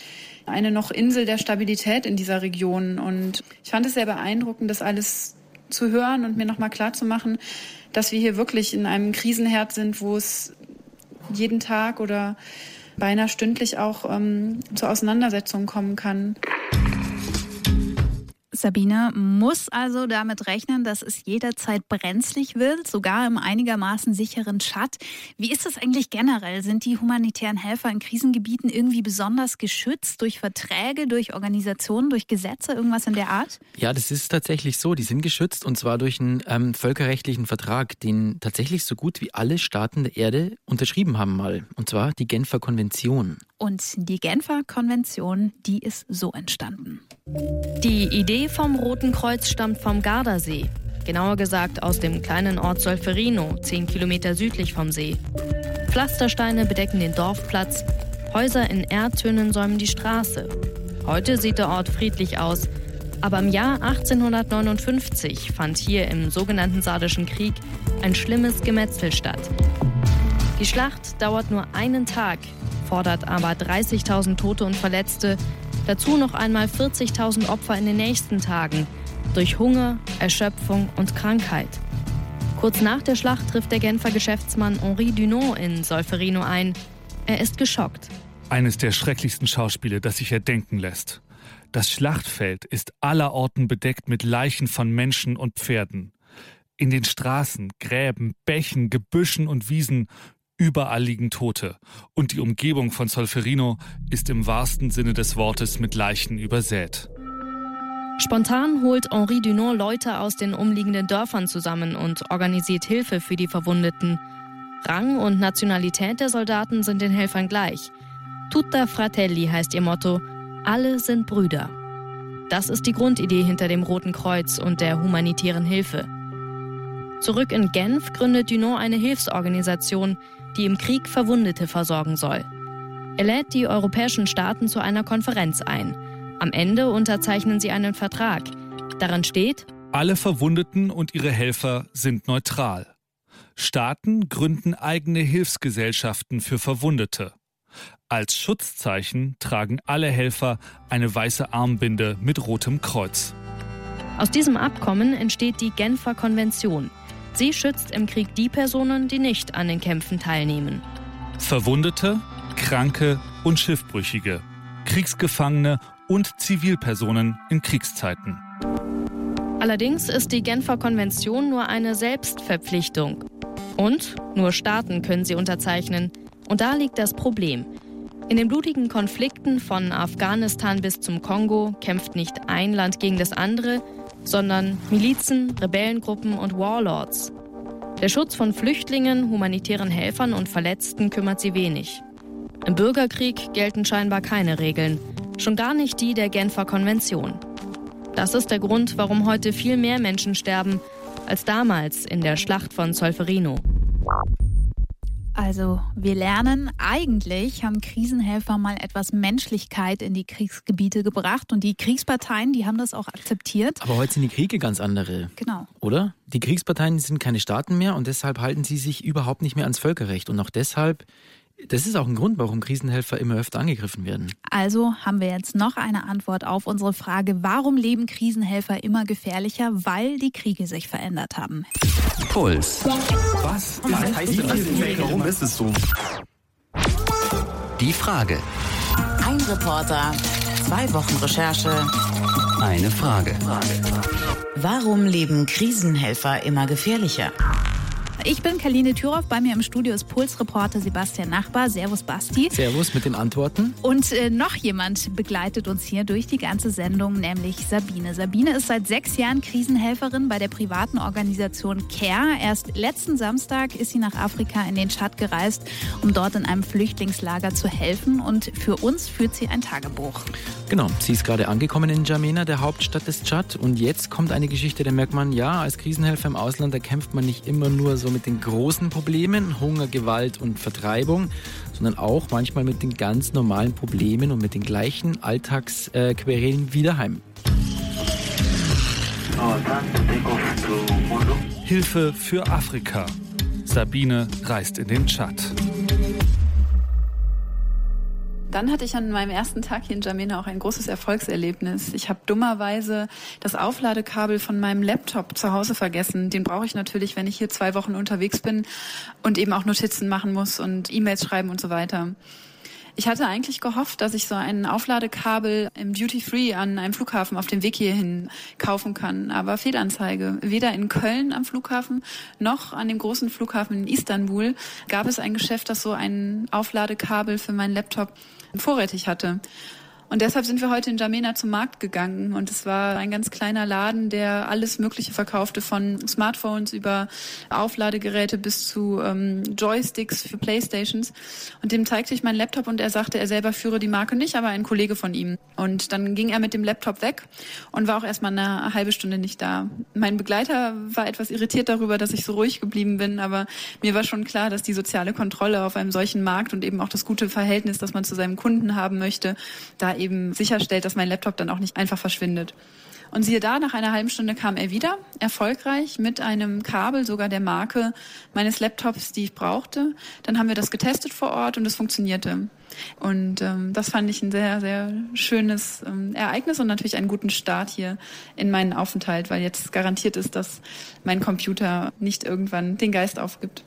[SPEAKER 12] eine noch Insel der Stabilität in dieser Region. Und ich fand es sehr beeindruckend, das alles zu hören und mir nochmal klar zu machen, dass wir hier wirklich in einem Krisenherd sind, wo es jeden Tag oder beinahe stündlich auch ähm, zu Auseinandersetzungen kommen kann.
[SPEAKER 9] Sabine muss also damit rechnen, dass es jederzeit brenzlig wird, sogar im einigermaßen sicheren Tschad. Wie ist das eigentlich generell? Sind die humanitären Helfer in Krisengebieten irgendwie besonders geschützt durch Verträge, durch Organisationen, durch Gesetze, irgendwas in der Art?
[SPEAKER 10] Ja, das ist tatsächlich so. Die sind geschützt und zwar durch einen ähm, völkerrechtlichen Vertrag, den tatsächlich so gut wie alle Staaten der Erde unterschrieben haben mal. Und zwar die Genfer Konvention.
[SPEAKER 9] Und die Genfer Konvention, die ist so entstanden.
[SPEAKER 17] Die Idee vom Roten Kreuz stammt vom Gardasee. Genauer gesagt aus dem kleinen Ort Solferino, 10 Kilometer südlich vom See. Pflastersteine bedecken den Dorfplatz, Häuser in Erdtönen säumen die Straße. Heute sieht der Ort friedlich aus, aber im Jahr 1859 fand hier im sogenannten Sardischen Krieg ein schlimmes Gemetzel statt. Die Schlacht dauert nur einen Tag, fordert aber 30.000 Tote und Verletzte, dazu noch einmal 40.000 Opfer in den nächsten Tagen durch Hunger, Erschöpfung und Krankheit. Kurz nach der Schlacht trifft der Genfer Geschäftsmann Henri Dunant in Solferino ein. Er ist geschockt.
[SPEAKER 11] Eines der schrecklichsten Schauspiele, das sich erdenken lässt. Das Schlachtfeld ist allerorten bedeckt mit Leichen von Menschen und Pferden. In den Straßen, Gräben, Bächen, Gebüschen und Wiesen Überall liegen Tote und die Umgebung von Solferino ist im wahrsten Sinne des Wortes mit Leichen übersät.
[SPEAKER 17] Spontan holt Henri Dunant Leute aus den umliegenden Dörfern zusammen und organisiert Hilfe für die Verwundeten. Rang und Nationalität der Soldaten sind den Helfern gleich. Tutta Fratelli heißt ihr Motto, alle sind Brüder. Das ist die Grundidee hinter dem Roten Kreuz und der humanitären Hilfe. Zurück in Genf gründet Dunant eine Hilfsorganisation, die im Krieg Verwundete versorgen soll. Er lädt die europäischen Staaten zu einer Konferenz ein. Am Ende unterzeichnen sie einen Vertrag. Darin steht,
[SPEAKER 11] alle Verwundeten und ihre Helfer sind neutral. Staaten gründen eigene Hilfsgesellschaften für Verwundete. Als Schutzzeichen tragen alle Helfer eine weiße Armbinde mit rotem Kreuz.
[SPEAKER 17] Aus diesem Abkommen entsteht die Genfer Konvention, Sie schützt im Krieg die Personen, die nicht an den Kämpfen teilnehmen.
[SPEAKER 11] Verwundete, Kranke und Schiffbrüchige, Kriegsgefangene und Zivilpersonen in Kriegszeiten.
[SPEAKER 17] Allerdings ist die Genfer Konvention nur eine Selbstverpflichtung. Und nur Staaten können sie unterzeichnen. Und da liegt das Problem. In den blutigen Konflikten von Afghanistan bis zum Kongo kämpft nicht ein Land gegen das andere, sondern Milizen, Rebellengruppen und Warlords. Der Schutz von Flüchtlingen, humanitären Helfern und Verletzten kümmert sie wenig. Im Bürgerkrieg gelten scheinbar keine Regeln, schon gar nicht die der Genfer Konvention. Das ist der Grund, warum heute viel mehr Menschen sterben als damals in der Schlacht von Solferino.
[SPEAKER 9] Also wir lernen, eigentlich haben Krisenhelfer mal etwas Menschlichkeit in die Kriegsgebiete gebracht und die Kriegsparteien, die haben das auch akzeptiert.
[SPEAKER 10] Aber heute sind die Kriege ganz andere.
[SPEAKER 9] Genau.
[SPEAKER 10] Oder? Die Kriegsparteien sind keine Staaten mehr und deshalb halten sie sich überhaupt nicht mehr ans Völkerrecht. Und auch deshalb das ist auch ein Grund, warum Krisenhelfer immer öfter angegriffen werden.
[SPEAKER 9] Also haben wir jetzt noch eine Antwort auf unsere Frage, warum leben Krisenhelfer immer gefährlicher? Weil die Kriege sich verändert haben.
[SPEAKER 1] Puls.
[SPEAKER 14] Was? Was heißt das? Warum ist es so?
[SPEAKER 1] Die Frage.
[SPEAKER 3] Ein Reporter, zwei Wochen Recherche.
[SPEAKER 1] Eine Frage.
[SPEAKER 3] Warum leben Krisenhelfer immer gefährlicher?
[SPEAKER 9] Ich bin Kaline Thüroff. Bei mir im Studio ist Pulsreporter Sebastian Nachbar. Servus, Basti.
[SPEAKER 10] Servus mit den Antworten.
[SPEAKER 9] Und äh, noch jemand begleitet uns hier durch die ganze Sendung, nämlich Sabine. Sabine ist seit sechs Jahren Krisenhelferin bei der privaten Organisation CARE. Erst letzten Samstag ist sie nach Afrika in den Tschad gereist, um dort in einem Flüchtlingslager zu helfen. Und für uns führt sie ein Tagebuch.
[SPEAKER 10] Genau, sie ist gerade angekommen in N'Djamena, der Hauptstadt des Tschad. Und jetzt kommt eine Geschichte, da merkt man, ja, als Krisenhelfer im Ausland, da kämpft man nicht immer nur so mit den großen Problemen, Hunger, Gewalt und Vertreibung, sondern auch manchmal mit den ganz normalen Problemen und mit den gleichen Alltagsquerelen äh, wie daheim.
[SPEAKER 11] Hilfe für Afrika. Sabine reist in den Tschad.
[SPEAKER 12] Dann hatte ich an meinem ersten Tag hier in Jamena auch ein großes Erfolgserlebnis. Ich habe dummerweise das Aufladekabel von meinem Laptop zu Hause vergessen. Den brauche ich natürlich, wenn ich hier zwei Wochen unterwegs bin und eben auch Notizen machen muss und E-Mails schreiben und so weiter. Ich hatte eigentlich gehofft, dass ich so ein Aufladekabel im Duty Free an einem Flughafen auf dem Weg hierhin kaufen kann. Aber Fehlanzeige. Weder in Köln am Flughafen noch an dem großen Flughafen in Istanbul gab es ein Geschäft, das so ein Aufladekabel für meinen Laptop vorrätig hatte. Und deshalb sind wir heute in Jamena zum Markt gegangen. Und es war ein ganz kleiner Laden, der alles Mögliche verkaufte, von Smartphones über Aufladegeräte bis zu ähm, Joysticks für Playstations. Und dem zeigte ich meinen Laptop und er sagte, er selber führe die Marke nicht, aber ein Kollege von ihm. Und dann ging er mit dem Laptop weg und war auch erstmal eine halbe Stunde nicht da. Mein Begleiter war etwas irritiert darüber, dass ich so ruhig geblieben bin, aber mir war schon klar, dass die soziale Kontrolle auf einem solchen Markt und eben auch das gute Verhältnis, das man zu seinem Kunden haben möchte, da eben sicherstellt, dass mein Laptop dann auch nicht einfach verschwindet. Und siehe da, nach einer halben Stunde kam er wieder, erfolgreich, mit einem Kabel sogar der Marke meines Laptops, die ich brauchte. Dann haben wir das getestet vor Ort und es funktionierte. Und ähm, das fand ich ein sehr, sehr schönes ähm, Ereignis und natürlich einen guten Start hier in meinen Aufenthalt, weil jetzt garantiert ist, dass mein Computer nicht irgendwann den Geist aufgibt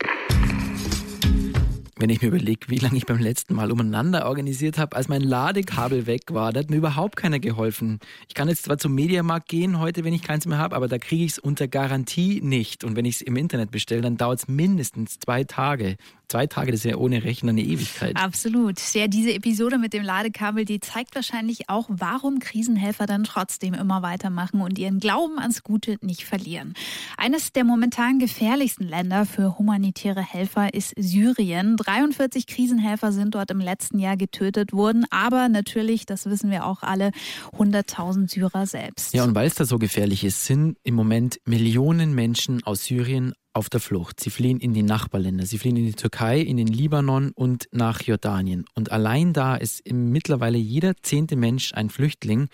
[SPEAKER 10] wenn ich mir überlege, wie lange ich beim letzten Mal umeinander organisiert habe, als mein Ladekabel weg war, da hat mir überhaupt keiner geholfen. Ich kann jetzt zwar zum Mediamarkt gehen heute, wenn ich keins mehr habe, aber da kriege ich es unter Garantie nicht. Und wenn ich es im Internet bestelle, dann dauert es mindestens zwei Tage zwei Tage, das ist ja ohne Rechner eine Ewigkeit.
[SPEAKER 9] Absolut. Ja, diese Episode mit dem Ladekabel, die zeigt wahrscheinlich auch, warum Krisenhelfer dann trotzdem immer weitermachen und ihren Glauben ans Gute nicht verlieren. Eines der momentan gefährlichsten Länder für humanitäre Helfer ist Syrien. 43 Krisenhelfer sind dort im letzten Jahr getötet worden, aber natürlich, das wissen wir auch alle, 100.000 Syrer selbst.
[SPEAKER 10] Ja, und weil es da so gefährlich ist, sind im Moment Millionen Menschen aus Syrien auf der Flucht. Sie fliehen in die Nachbarländer. Sie fliehen in die Türkei, in den Libanon und nach Jordanien. Und allein da ist mittlerweile jeder zehnte Mensch ein Flüchtling.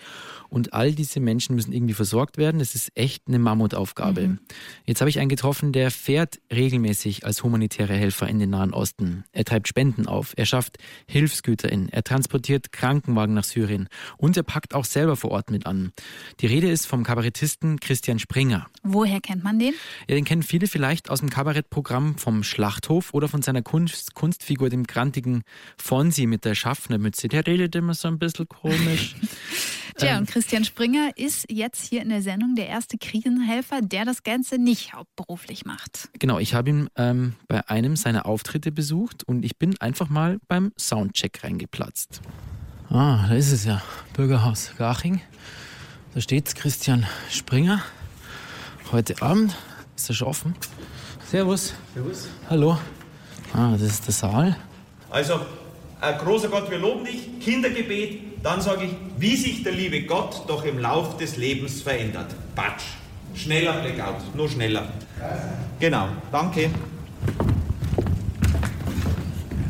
[SPEAKER 10] Und all diese Menschen müssen irgendwie versorgt werden. Das ist echt eine Mammutaufgabe. Mhm. Jetzt habe ich einen getroffen, der fährt regelmäßig als humanitärer Helfer in den Nahen Osten. Er treibt Spenden auf. Er schafft Hilfsgüter in. Er transportiert Krankenwagen nach Syrien. Und er packt auch selber vor Ort mit an. Die Rede ist vom Kabarettisten Christian Springer.
[SPEAKER 9] Woher kennt man den?
[SPEAKER 10] Ja, den kennen viele vielleicht vielleicht aus dem Kabarettprogramm vom Schlachthof oder von seiner Kunst, Kunstfigur, dem grantigen Fonsi mit der Schaffnermütze. Der redet immer so ein bisschen komisch.
[SPEAKER 9] Tja, ähm, und Christian Springer ist jetzt hier in der Sendung der erste Krisenhelfer, der das Ganze nicht hauptberuflich macht.
[SPEAKER 10] Genau, ich habe ihn ähm, bei einem seiner Auftritte besucht und ich bin einfach mal beim Soundcheck reingeplatzt. Ah, da ist es ja. Bürgerhaus Garching. Da steht Christian Springer. Heute Abend ist das schon offen? Servus.
[SPEAKER 18] Servus.
[SPEAKER 10] Hallo. Ah, das ist der Saal.
[SPEAKER 18] Also, äh, großer Gott, wir loben dich. Kindergebet. Dann sage ich, wie sich der liebe Gott doch im Lauf des Lebens verändert. Batsch. Schneller Blackout, nur schneller. Genau, danke.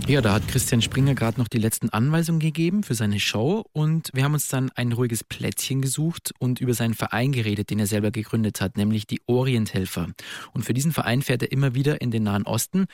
[SPEAKER 10] Ja, da hat Christian Springer gerade noch die letzten Anweisungen gegeben für seine Show und wir haben uns dann ein ruhiges Plätzchen gesucht und über seinen Verein geredet, den er selber gegründet hat, nämlich die Orienthelfer. Und für diesen Verein fährt er immer wieder in den Nahen Osten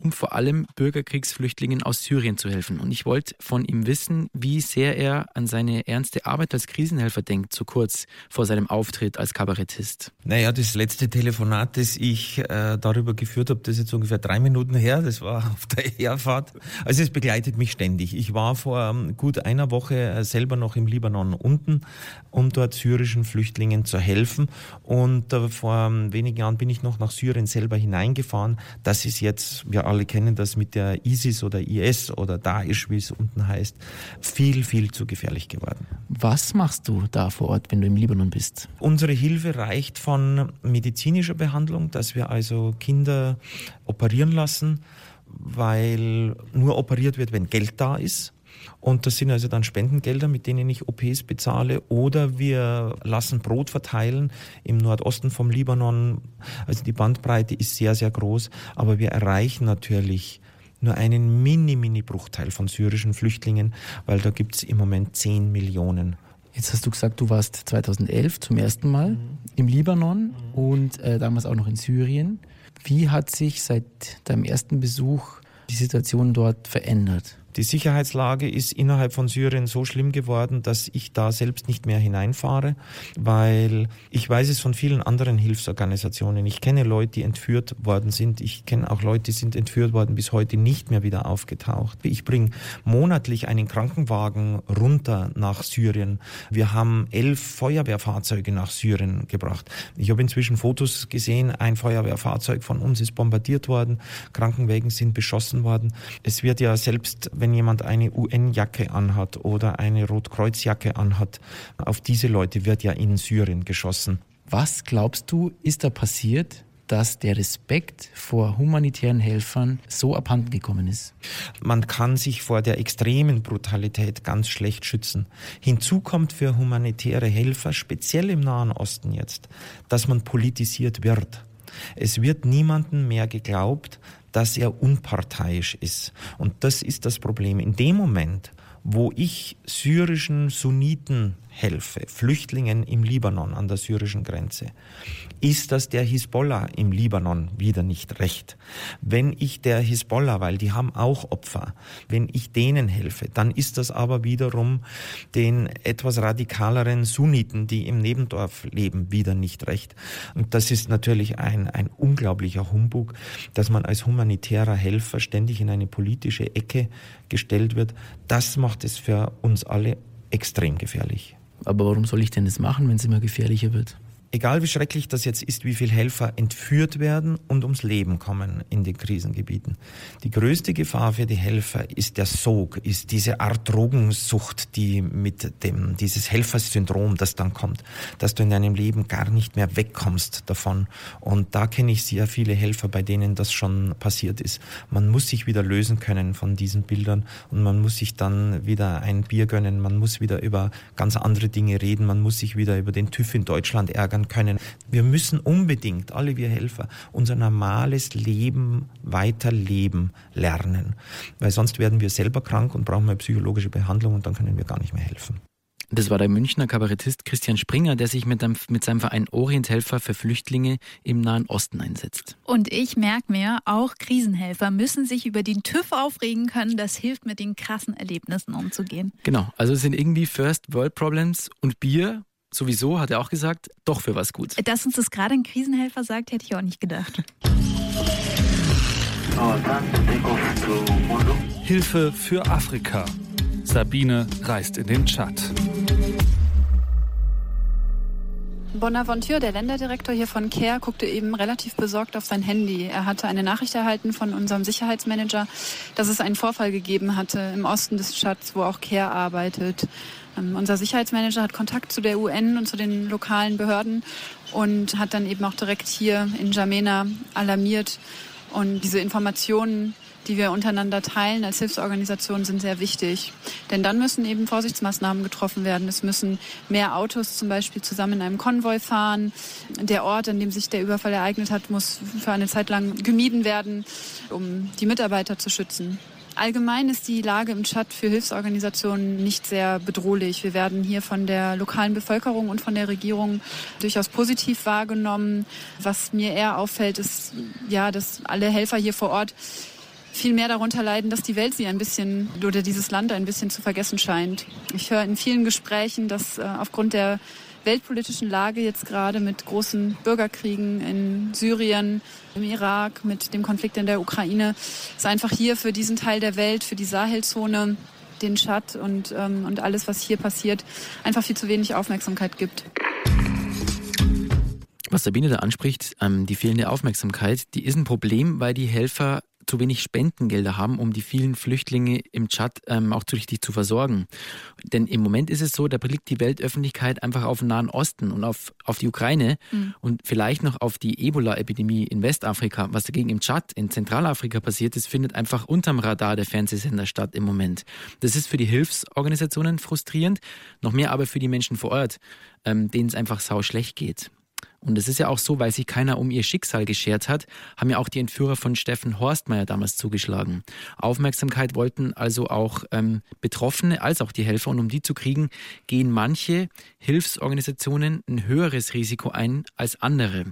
[SPEAKER 10] um vor allem Bürgerkriegsflüchtlingen aus Syrien zu helfen. Und ich wollte von ihm wissen, wie sehr er an seine ernste Arbeit als Krisenhelfer denkt, so kurz vor seinem Auftritt als Kabarettist.
[SPEAKER 18] Naja, das letzte Telefonat, das ich äh, darüber geführt habe, das ist jetzt ungefähr drei Minuten her, das war auf der Herfahrt. Also es begleitet mich ständig. Ich war vor ähm, gut einer Woche äh, selber noch im Libanon unten, um dort syrischen Flüchtlingen zu helfen. Und äh, vor ähm, wenigen Jahren bin ich noch nach Syrien selber hineingefahren. Das ist jetzt, wir alle kennen das mit der ISIS oder IS oder Daesh, wie es unten heißt, viel, viel zu gefährlich geworden.
[SPEAKER 10] Was machst du da vor Ort, wenn du im Libanon bist?
[SPEAKER 18] Unsere Hilfe reicht von medizinischer Behandlung, dass wir also Kinder operieren lassen, weil nur operiert wird, wenn Geld da ist. Und das sind also dann Spendengelder, mit denen ich OPs bezahle. Oder wir lassen Brot verteilen im Nordosten vom Libanon. Also die Bandbreite ist sehr, sehr groß. Aber wir erreichen natürlich nur einen mini-mini-Bruchteil von syrischen Flüchtlingen, weil da gibt es im Moment 10 Millionen.
[SPEAKER 10] Jetzt hast du gesagt, du warst 2011 zum ersten Mal mhm. im Libanon mhm. und äh, damals auch noch in Syrien. Wie hat sich seit deinem ersten Besuch die Situation dort verändert?
[SPEAKER 18] Die Sicherheitslage ist innerhalb von Syrien so schlimm geworden, dass ich da selbst nicht mehr hineinfahre, weil ich weiß es von vielen anderen Hilfsorganisationen. Ich kenne Leute, die entführt worden sind. Ich kenne auch Leute, die sind entführt worden, bis heute nicht mehr wieder aufgetaucht. Ich bringe monatlich einen Krankenwagen runter nach Syrien. Wir haben elf Feuerwehrfahrzeuge nach Syrien gebracht. Ich habe inzwischen Fotos gesehen. Ein Feuerwehrfahrzeug von uns ist bombardiert worden. Krankenwägen sind beschossen worden. Es wird ja selbst wenn jemand eine UN-Jacke anhat oder eine Rotkreuzjacke anhat. Auf diese Leute wird ja in Syrien geschossen.
[SPEAKER 10] Was glaubst du, ist da passiert, dass der Respekt vor humanitären Helfern so abhanden gekommen ist?
[SPEAKER 18] Man kann sich vor der extremen Brutalität ganz schlecht schützen. Hinzu kommt für humanitäre Helfer, speziell im Nahen Osten jetzt, dass man politisiert wird. Es wird niemandem mehr geglaubt, dass er unparteiisch ist. Und das ist das Problem. In dem Moment, wo ich syrischen Sunniten helfe, Flüchtlingen im Libanon an der syrischen Grenze, ist das der Hisbollah im Libanon wieder nicht recht. Wenn ich der Hisbollah, weil die haben auch Opfer, wenn ich denen helfe, dann ist das aber wiederum den etwas radikaleren Sunniten, die im Nebendorf leben, wieder nicht recht. Und das ist natürlich ein, ein unglaublicher Humbug, dass man als humanitärer Helfer ständig in eine politische Ecke gestellt wird. Das macht es für uns alle extrem gefährlich.
[SPEAKER 10] Aber warum soll ich denn das machen, wenn es immer gefährlicher wird?
[SPEAKER 18] Egal wie schrecklich das jetzt ist, wie viele Helfer entführt werden und ums Leben kommen in den Krisengebieten. Die größte Gefahr für die Helfer ist der Sog, ist diese Art Drogensucht, die mit dem, dieses Helfersyndrom, das dann kommt, dass du in deinem Leben gar nicht mehr wegkommst davon. Und da kenne ich sehr viele Helfer, bei denen das schon passiert ist. Man muss sich wieder lösen können von diesen Bildern und man muss sich dann wieder ein Bier gönnen, man muss wieder über ganz andere Dinge reden, man muss sich wieder über den TÜV in Deutschland ärgern steigern können. Wir müssen unbedingt, alle wir Helfer, unser normales Leben weiterleben lernen, weil sonst werden wir selber krank und brauchen eine psychologische Behandlung und dann können wir gar nicht mehr helfen.
[SPEAKER 10] Das war der Münchner Kabarettist Christian Springer, der sich mit, einem, mit seinem Verein Orienthelfer für Flüchtlinge im Nahen Osten einsetzt.
[SPEAKER 9] Und ich merke mir, auch Krisenhelfer müssen sich über den TÜV aufregen können. Das hilft, mit den krassen Erlebnissen umzugehen.
[SPEAKER 10] Genau, also es sind irgendwie First World Problems und Bier sowieso, hat er auch gesagt, doch für was gut.
[SPEAKER 9] Dass uns das gerade ein Krisenhelfer sagt, hätte ich auch nicht gedacht.
[SPEAKER 11] Hilfe für Afrika. Sabine reist in den Tschad.
[SPEAKER 12] Bonaventure, der Länderdirektor hier von CARE, guckte eben relativ besorgt auf sein Handy. Er hatte eine Nachricht erhalten von unserem Sicherheitsmanager, dass es einen Vorfall gegeben hatte im Osten des Tschads, wo auch CARE arbeitet. Ähm, unser Sicherheitsmanager hat Kontakt zu der UN und zu den lokalen Behörden und hat dann eben auch direkt hier in Jamena alarmiert. Und diese Informationen, die wir untereinander teilen als Hilfsorganisation, sind sehr wichtig. Denn dann müssen eben Vorsichtsmaßnahmen getroffen werden. Es müssen mehr Autos zum Beispiel zusammen in einem Konvoi fahren. Der Ort, an dem sich der Überfall ereignet hat, muss für eine Zeit lang gemieden werden, um die Mitarbeiter zu schützen. Allgemein ist die Lage im Tschad für Hilfsorganisationen nicht sehr bedrohlich. Wir werden hier von der lokalen Bevölkerung und von der Regierung durchaus positiv wahrgenommen. Was mir eher auffällt, ist, ja, dass alle Helfer hier vor Ort viel mehr darunter leiden, dass die Welt sie ein bisschen oder dieses Land ein bisschen zu vergessen scheint. Ich höre in vielen Gesprächen, dass äh, aufgrund der weltpolitischen Lage jetzt gerade mit großen Bürgerkriegen in Syrien, im Irak, mit dem Konflikt in der Ukraine, es einfach hier für diesen Teil der Welt, für die Sahelzone, den Tschad und, ähm, und alles, was hier passiert, einfach viel zu wenig Aufmerksamkeit gibt.
[SPEAKER 10] Was Sabine da anspricht, ähm, die fehlende Aufmerksamkeit, die ist ein Problem, weil die Helfer zu wenig Spendengelder haben, um die vielen Flüchtlinge im Tschad ähm, auch zu richtig zu versorgen. Denn im Moment ist es so, da blickt die Weltöffentlichkeit einfach auf den Nahen Osten und auf, auf die Ukraine mhm. und vielleicht noch auf die Ebola-Epidemie in Westafrika. Was dagegen im Tschad, in Zentralafrika passiert ist, findet einfach unterm Radar der Fernsehsender statt im Moment. Das ist für die Hilfsorganisationen frustrierend, noch mehr aber für die Menschen vor Ort, ähm, denen es einfach sau schlecht geht. Und es ist ja auch so, weil sich keiner um ihr Schicksal geschert hat, haben ja auch die Entführer von Steffen Horstmeier damals zugeschlagen. Aufmerksamkeit wollten also auch ähm, Betroffene als auch die Helfer. Und um die zu kriegen, gehen manche Hilfsorganisationen ein höheres Risiko ein als andere.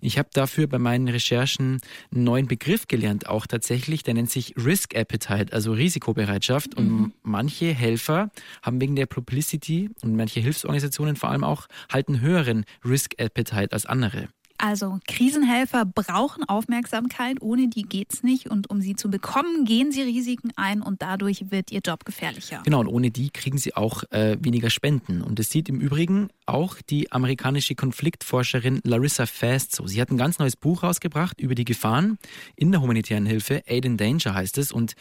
[SPEAKER 10] Ich habe dafür bei meinen Recherchen einen neuen Begriff gelernt, auch tatsächlich, der nennt sich Risk Appetite, also Risikobereitschaft. Mhm. Und manche Helfer haben wegen der Publicity und manche Hilfsorganisationen vor allem auch halt einen höheren Risk Appetite als andere.
[SPEAKER 9] Also Krisenhelfer brauchen Aufmerksamkeit, ohne die geht's nicht. Und um sie zu bekommen, gehen sie Risiken ein und dadurch wird ihr Job gefährlicher.
[SPEAKER 10] Genau, und ohne die kriegen sie auch äh, weniger Spenden. Und das sieht im Übrigen auch die amerikanische Konfliktforscherin Larissa Fast so. Sie hat ein ganz neues Buch rausgebracht über die Gefahren in der humanitären Hilfe. Aid in Danger heißt es. Und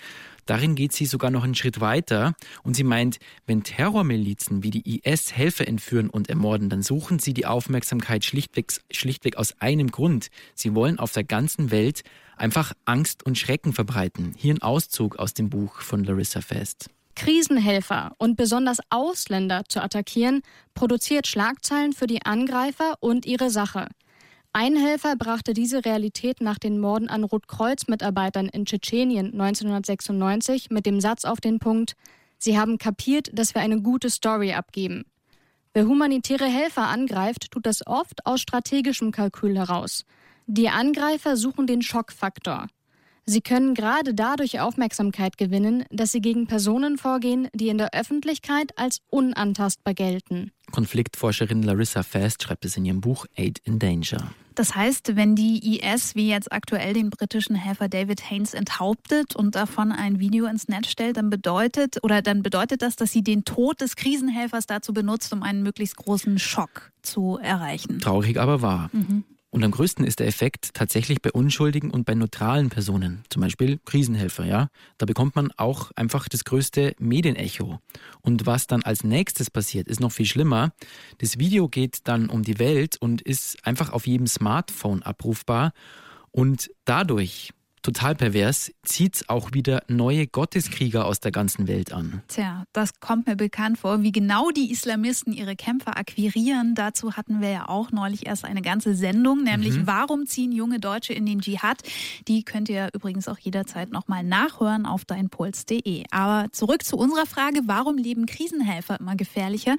[SPEAKER 10] Darin geht sie sogar noch einen Schritt weiter und sie meint, wenn Terrormilizen wie die IS Helfer entführen und ermorden, dann suchen sie die Aufmerksamkeit schlichtweg, schlichtweg aus einem Grund. Sie wollen auf der ganzen Welt einfach Angst und Schrecken verbreiten. Hier ein Auszug aus dem Buch von Larissa Fest.
[SPEAKER 19] Krisenhelfer und besonders Ausländer zu attackieren, produziert Schlagzeilen für die Angreifer und ihre Sache. Ein Helfer brachte diese Realität nach den Morden an Rotkreuz-Mitarbeitern in Tschetschenien 1996 mit dem Satz auf den Punkt, Sie haben kapiert, dass wir eine gute Story abgeben. Wer humanitäre Helfer angreift, tut das oft aus strategischem Kalkül heraus. Die Angreifer suchen den Schockfaktor. Sie können gerade dadurch Aufmerksamkeit gewinnen, dass sie gegen Personen vorgehen, die in der Öffentlichkeit als unantastbar gelten.
[SPEAKER 10] Konfliktforscherin Larissa Fast schreibt es in ihrem Buch Aid in Danger.
[SPEAKER 9] Das heißt, wenn die IS wie jetzt aktuell den britischen Helfer David Haynes enthauptet und davon ein Video ins Netz stellt, dann bedeutet oder dann bedeutet das, dass sie den Tod des Krisenhelfers dazu benutzt, um einen möglichst großen Schock zu erreichen.
[SPEAKER 10] Traurig aber wahr. Mhm. Und am größten ist der Effekt tatsächlich bei unschuldigen und bei neutralen Personen, zum Beispiel Krisenhelfer, ja. Da bekommt man auch einfach das größte Medienecho. Und was dann als nächstes passiert, ist noch viel schlimmer. Das Video geht dann um die Welt und ist einfach auf jedem Smartphone abrufbar. Und dadurch total pervers, zieht es auch wieder neue Gotteskrieger aus der ganzen Welt an.
[SPEAKER 9] Tja, das kommt mir bekannt vor. Wie genau die Islamisten ihre Kämpfer akquirieren, dazu hatten wir ja auch neulich erst eine ganze Sendung, nämlich mhm. Warum ziehen junge Deutsche in den Dschihad? Die könnt ihr übrigens auch jederzeit nochmal nachhören auf deinpuls.de. Aber zurück zu unserer Frage, warum leben Krisenhelfer immer gefährlicher?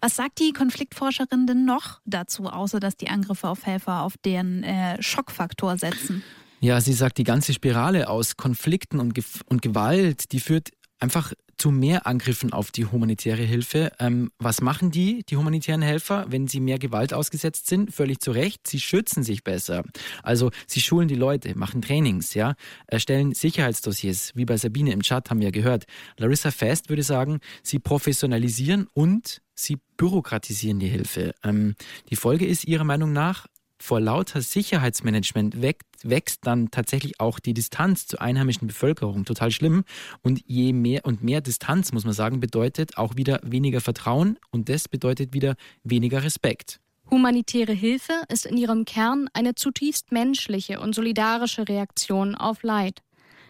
[SPEAKER 9] Was sagt die Konfliktforscherin denn noch dazu, außer dass die Angriffe auf Helfer auf deren äh, Schockfaktor setzen?
[SPEAKER 10] Ja, sie sagt, die ganze Spirale aus Konflikten und, Ge und Gewalt, die führt einfach zu mehr Angriffen auf die humanitäre Hilfe. Ähm, was machen die, die humanitären Helfer, wenn sie mehr Gewalt ausgesetzt sind? Völlig zu Recht, sie schützen sich besser. Also sie schulen die Leute, machen Trainings, ja, erstellen Sicherheitsdossiers, wie bei Sabine im Chat haben wir gehört. Larissa Fest würde sagen, sie professionalisieren und sie bürokratisieren die Hilfe. Ähm, die Folge ist ihrer Meinung nach vor lauter Sicherheitsmanagement wächst dann tatsächlich auch die Distanz zur einheimischen Bevölkerung. Total schlimm. Und je mehr und mehr Distanz, muss man sagen, bedeutet auch wieder weniger Vertrauen und das bedeutet wieder weniger Respekt.
[SPEAKER 19] Humanitäre Hilfe ist in ihrem Kern eine zutiefst menschliche und solidarische Reaktion auf Leid.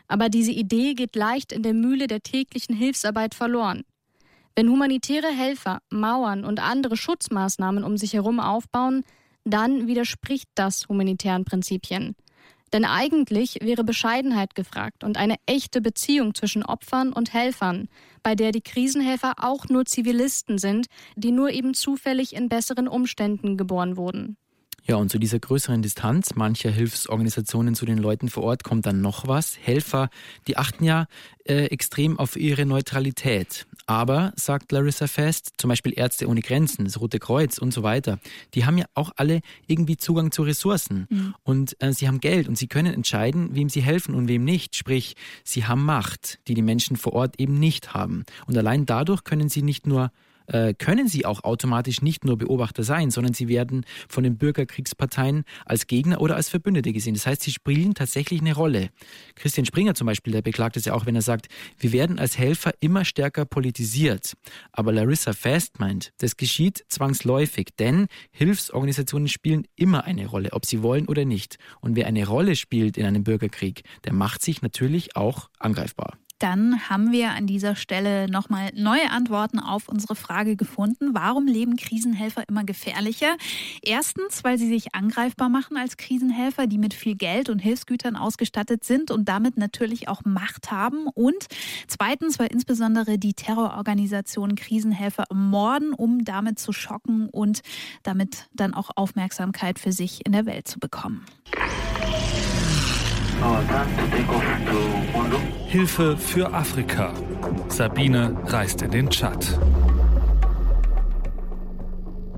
[SPEAKER 19] Aber diese Idee geht leicht in der Mühle der täglichen Hilfsarbeit verloren. Wenn humanitäre Helfer Mauern und andere Schutzmaßnahmen um sich herum aufbauen, dann widerspricht das humanitären Prinzipien. Denn eigentlich wäre Bescheidenheit gefragt und eine echte Beziehung zwischen Opfern und Helfern, bei der die Krisenhelfer auch nur Zivilisten sind, die nur eben zufällig in besseren Umständen geboren wurden.
[SPEAKER 10] Ja, und zu dieser größeren Distanz mancher Hilfsorganisationen zu den Leuten vor Ort kommt dann noch was. Helfer, die achten ja äh, extrem auf ihre Neutralität. Aber, sagt Larissa Fest, zum Beispiel Ärzte ohne Grenzen, das Rote Kreuz und so weiter, die haben ja auch alle irgendwie Zugang zu Ressourcen. Mhm. Und äh, sie haben Geld und sie können entscheiden, wem sie helfen und wem nicht. Sprich, sie haben Macht, die die Menschen vor Ort eben nicht haben. Und allein dadurch können sie nicht nur äh, können sie auch automatisch nicht nur Beobachter sein, sondern sie werden von den Bürgerkriegsparteien als Gegner oder als Verbündete gesehen. Das heißt, sie spielen tatsächlich eine Rolle. Christian Springer zum Beispiel, der beklagt es ja auch, wenn er sagt, wir werden als Helfer immer stärker politisiert. Aber Larissa Fast meint, das geschieht zwangsläufig, denn Hilfsorganisationen spielen immer eine Rolle, ob sie wollen oder nicht. Und wer eine Rolle spielt in einem Bürgerkrieg, der macht sich natürlich auch angreifbar
[SPEAKER 9] dann haben wir an dieser Stelle nochmal neue Antworten auf unsere Frage gefunden. Warum leben Krisenhelfer immer gefährlicher? Erstens, weil sie sich angreifbar machen als Krisenhelfer, die mit viel Geld und Hilfsgütern ausgestattet sind und damit natürlich auch Macht haben. Und zweitens, weil insbesondere die Terrororganisationen Krisenhelfer morden, um damit zu schocken und damit dann auch Aufmerksamkeit für sich in der Welt zu bekommen.
[SPEAKER 11] Hilfe für Afrika. Sabine reist in den Tschad.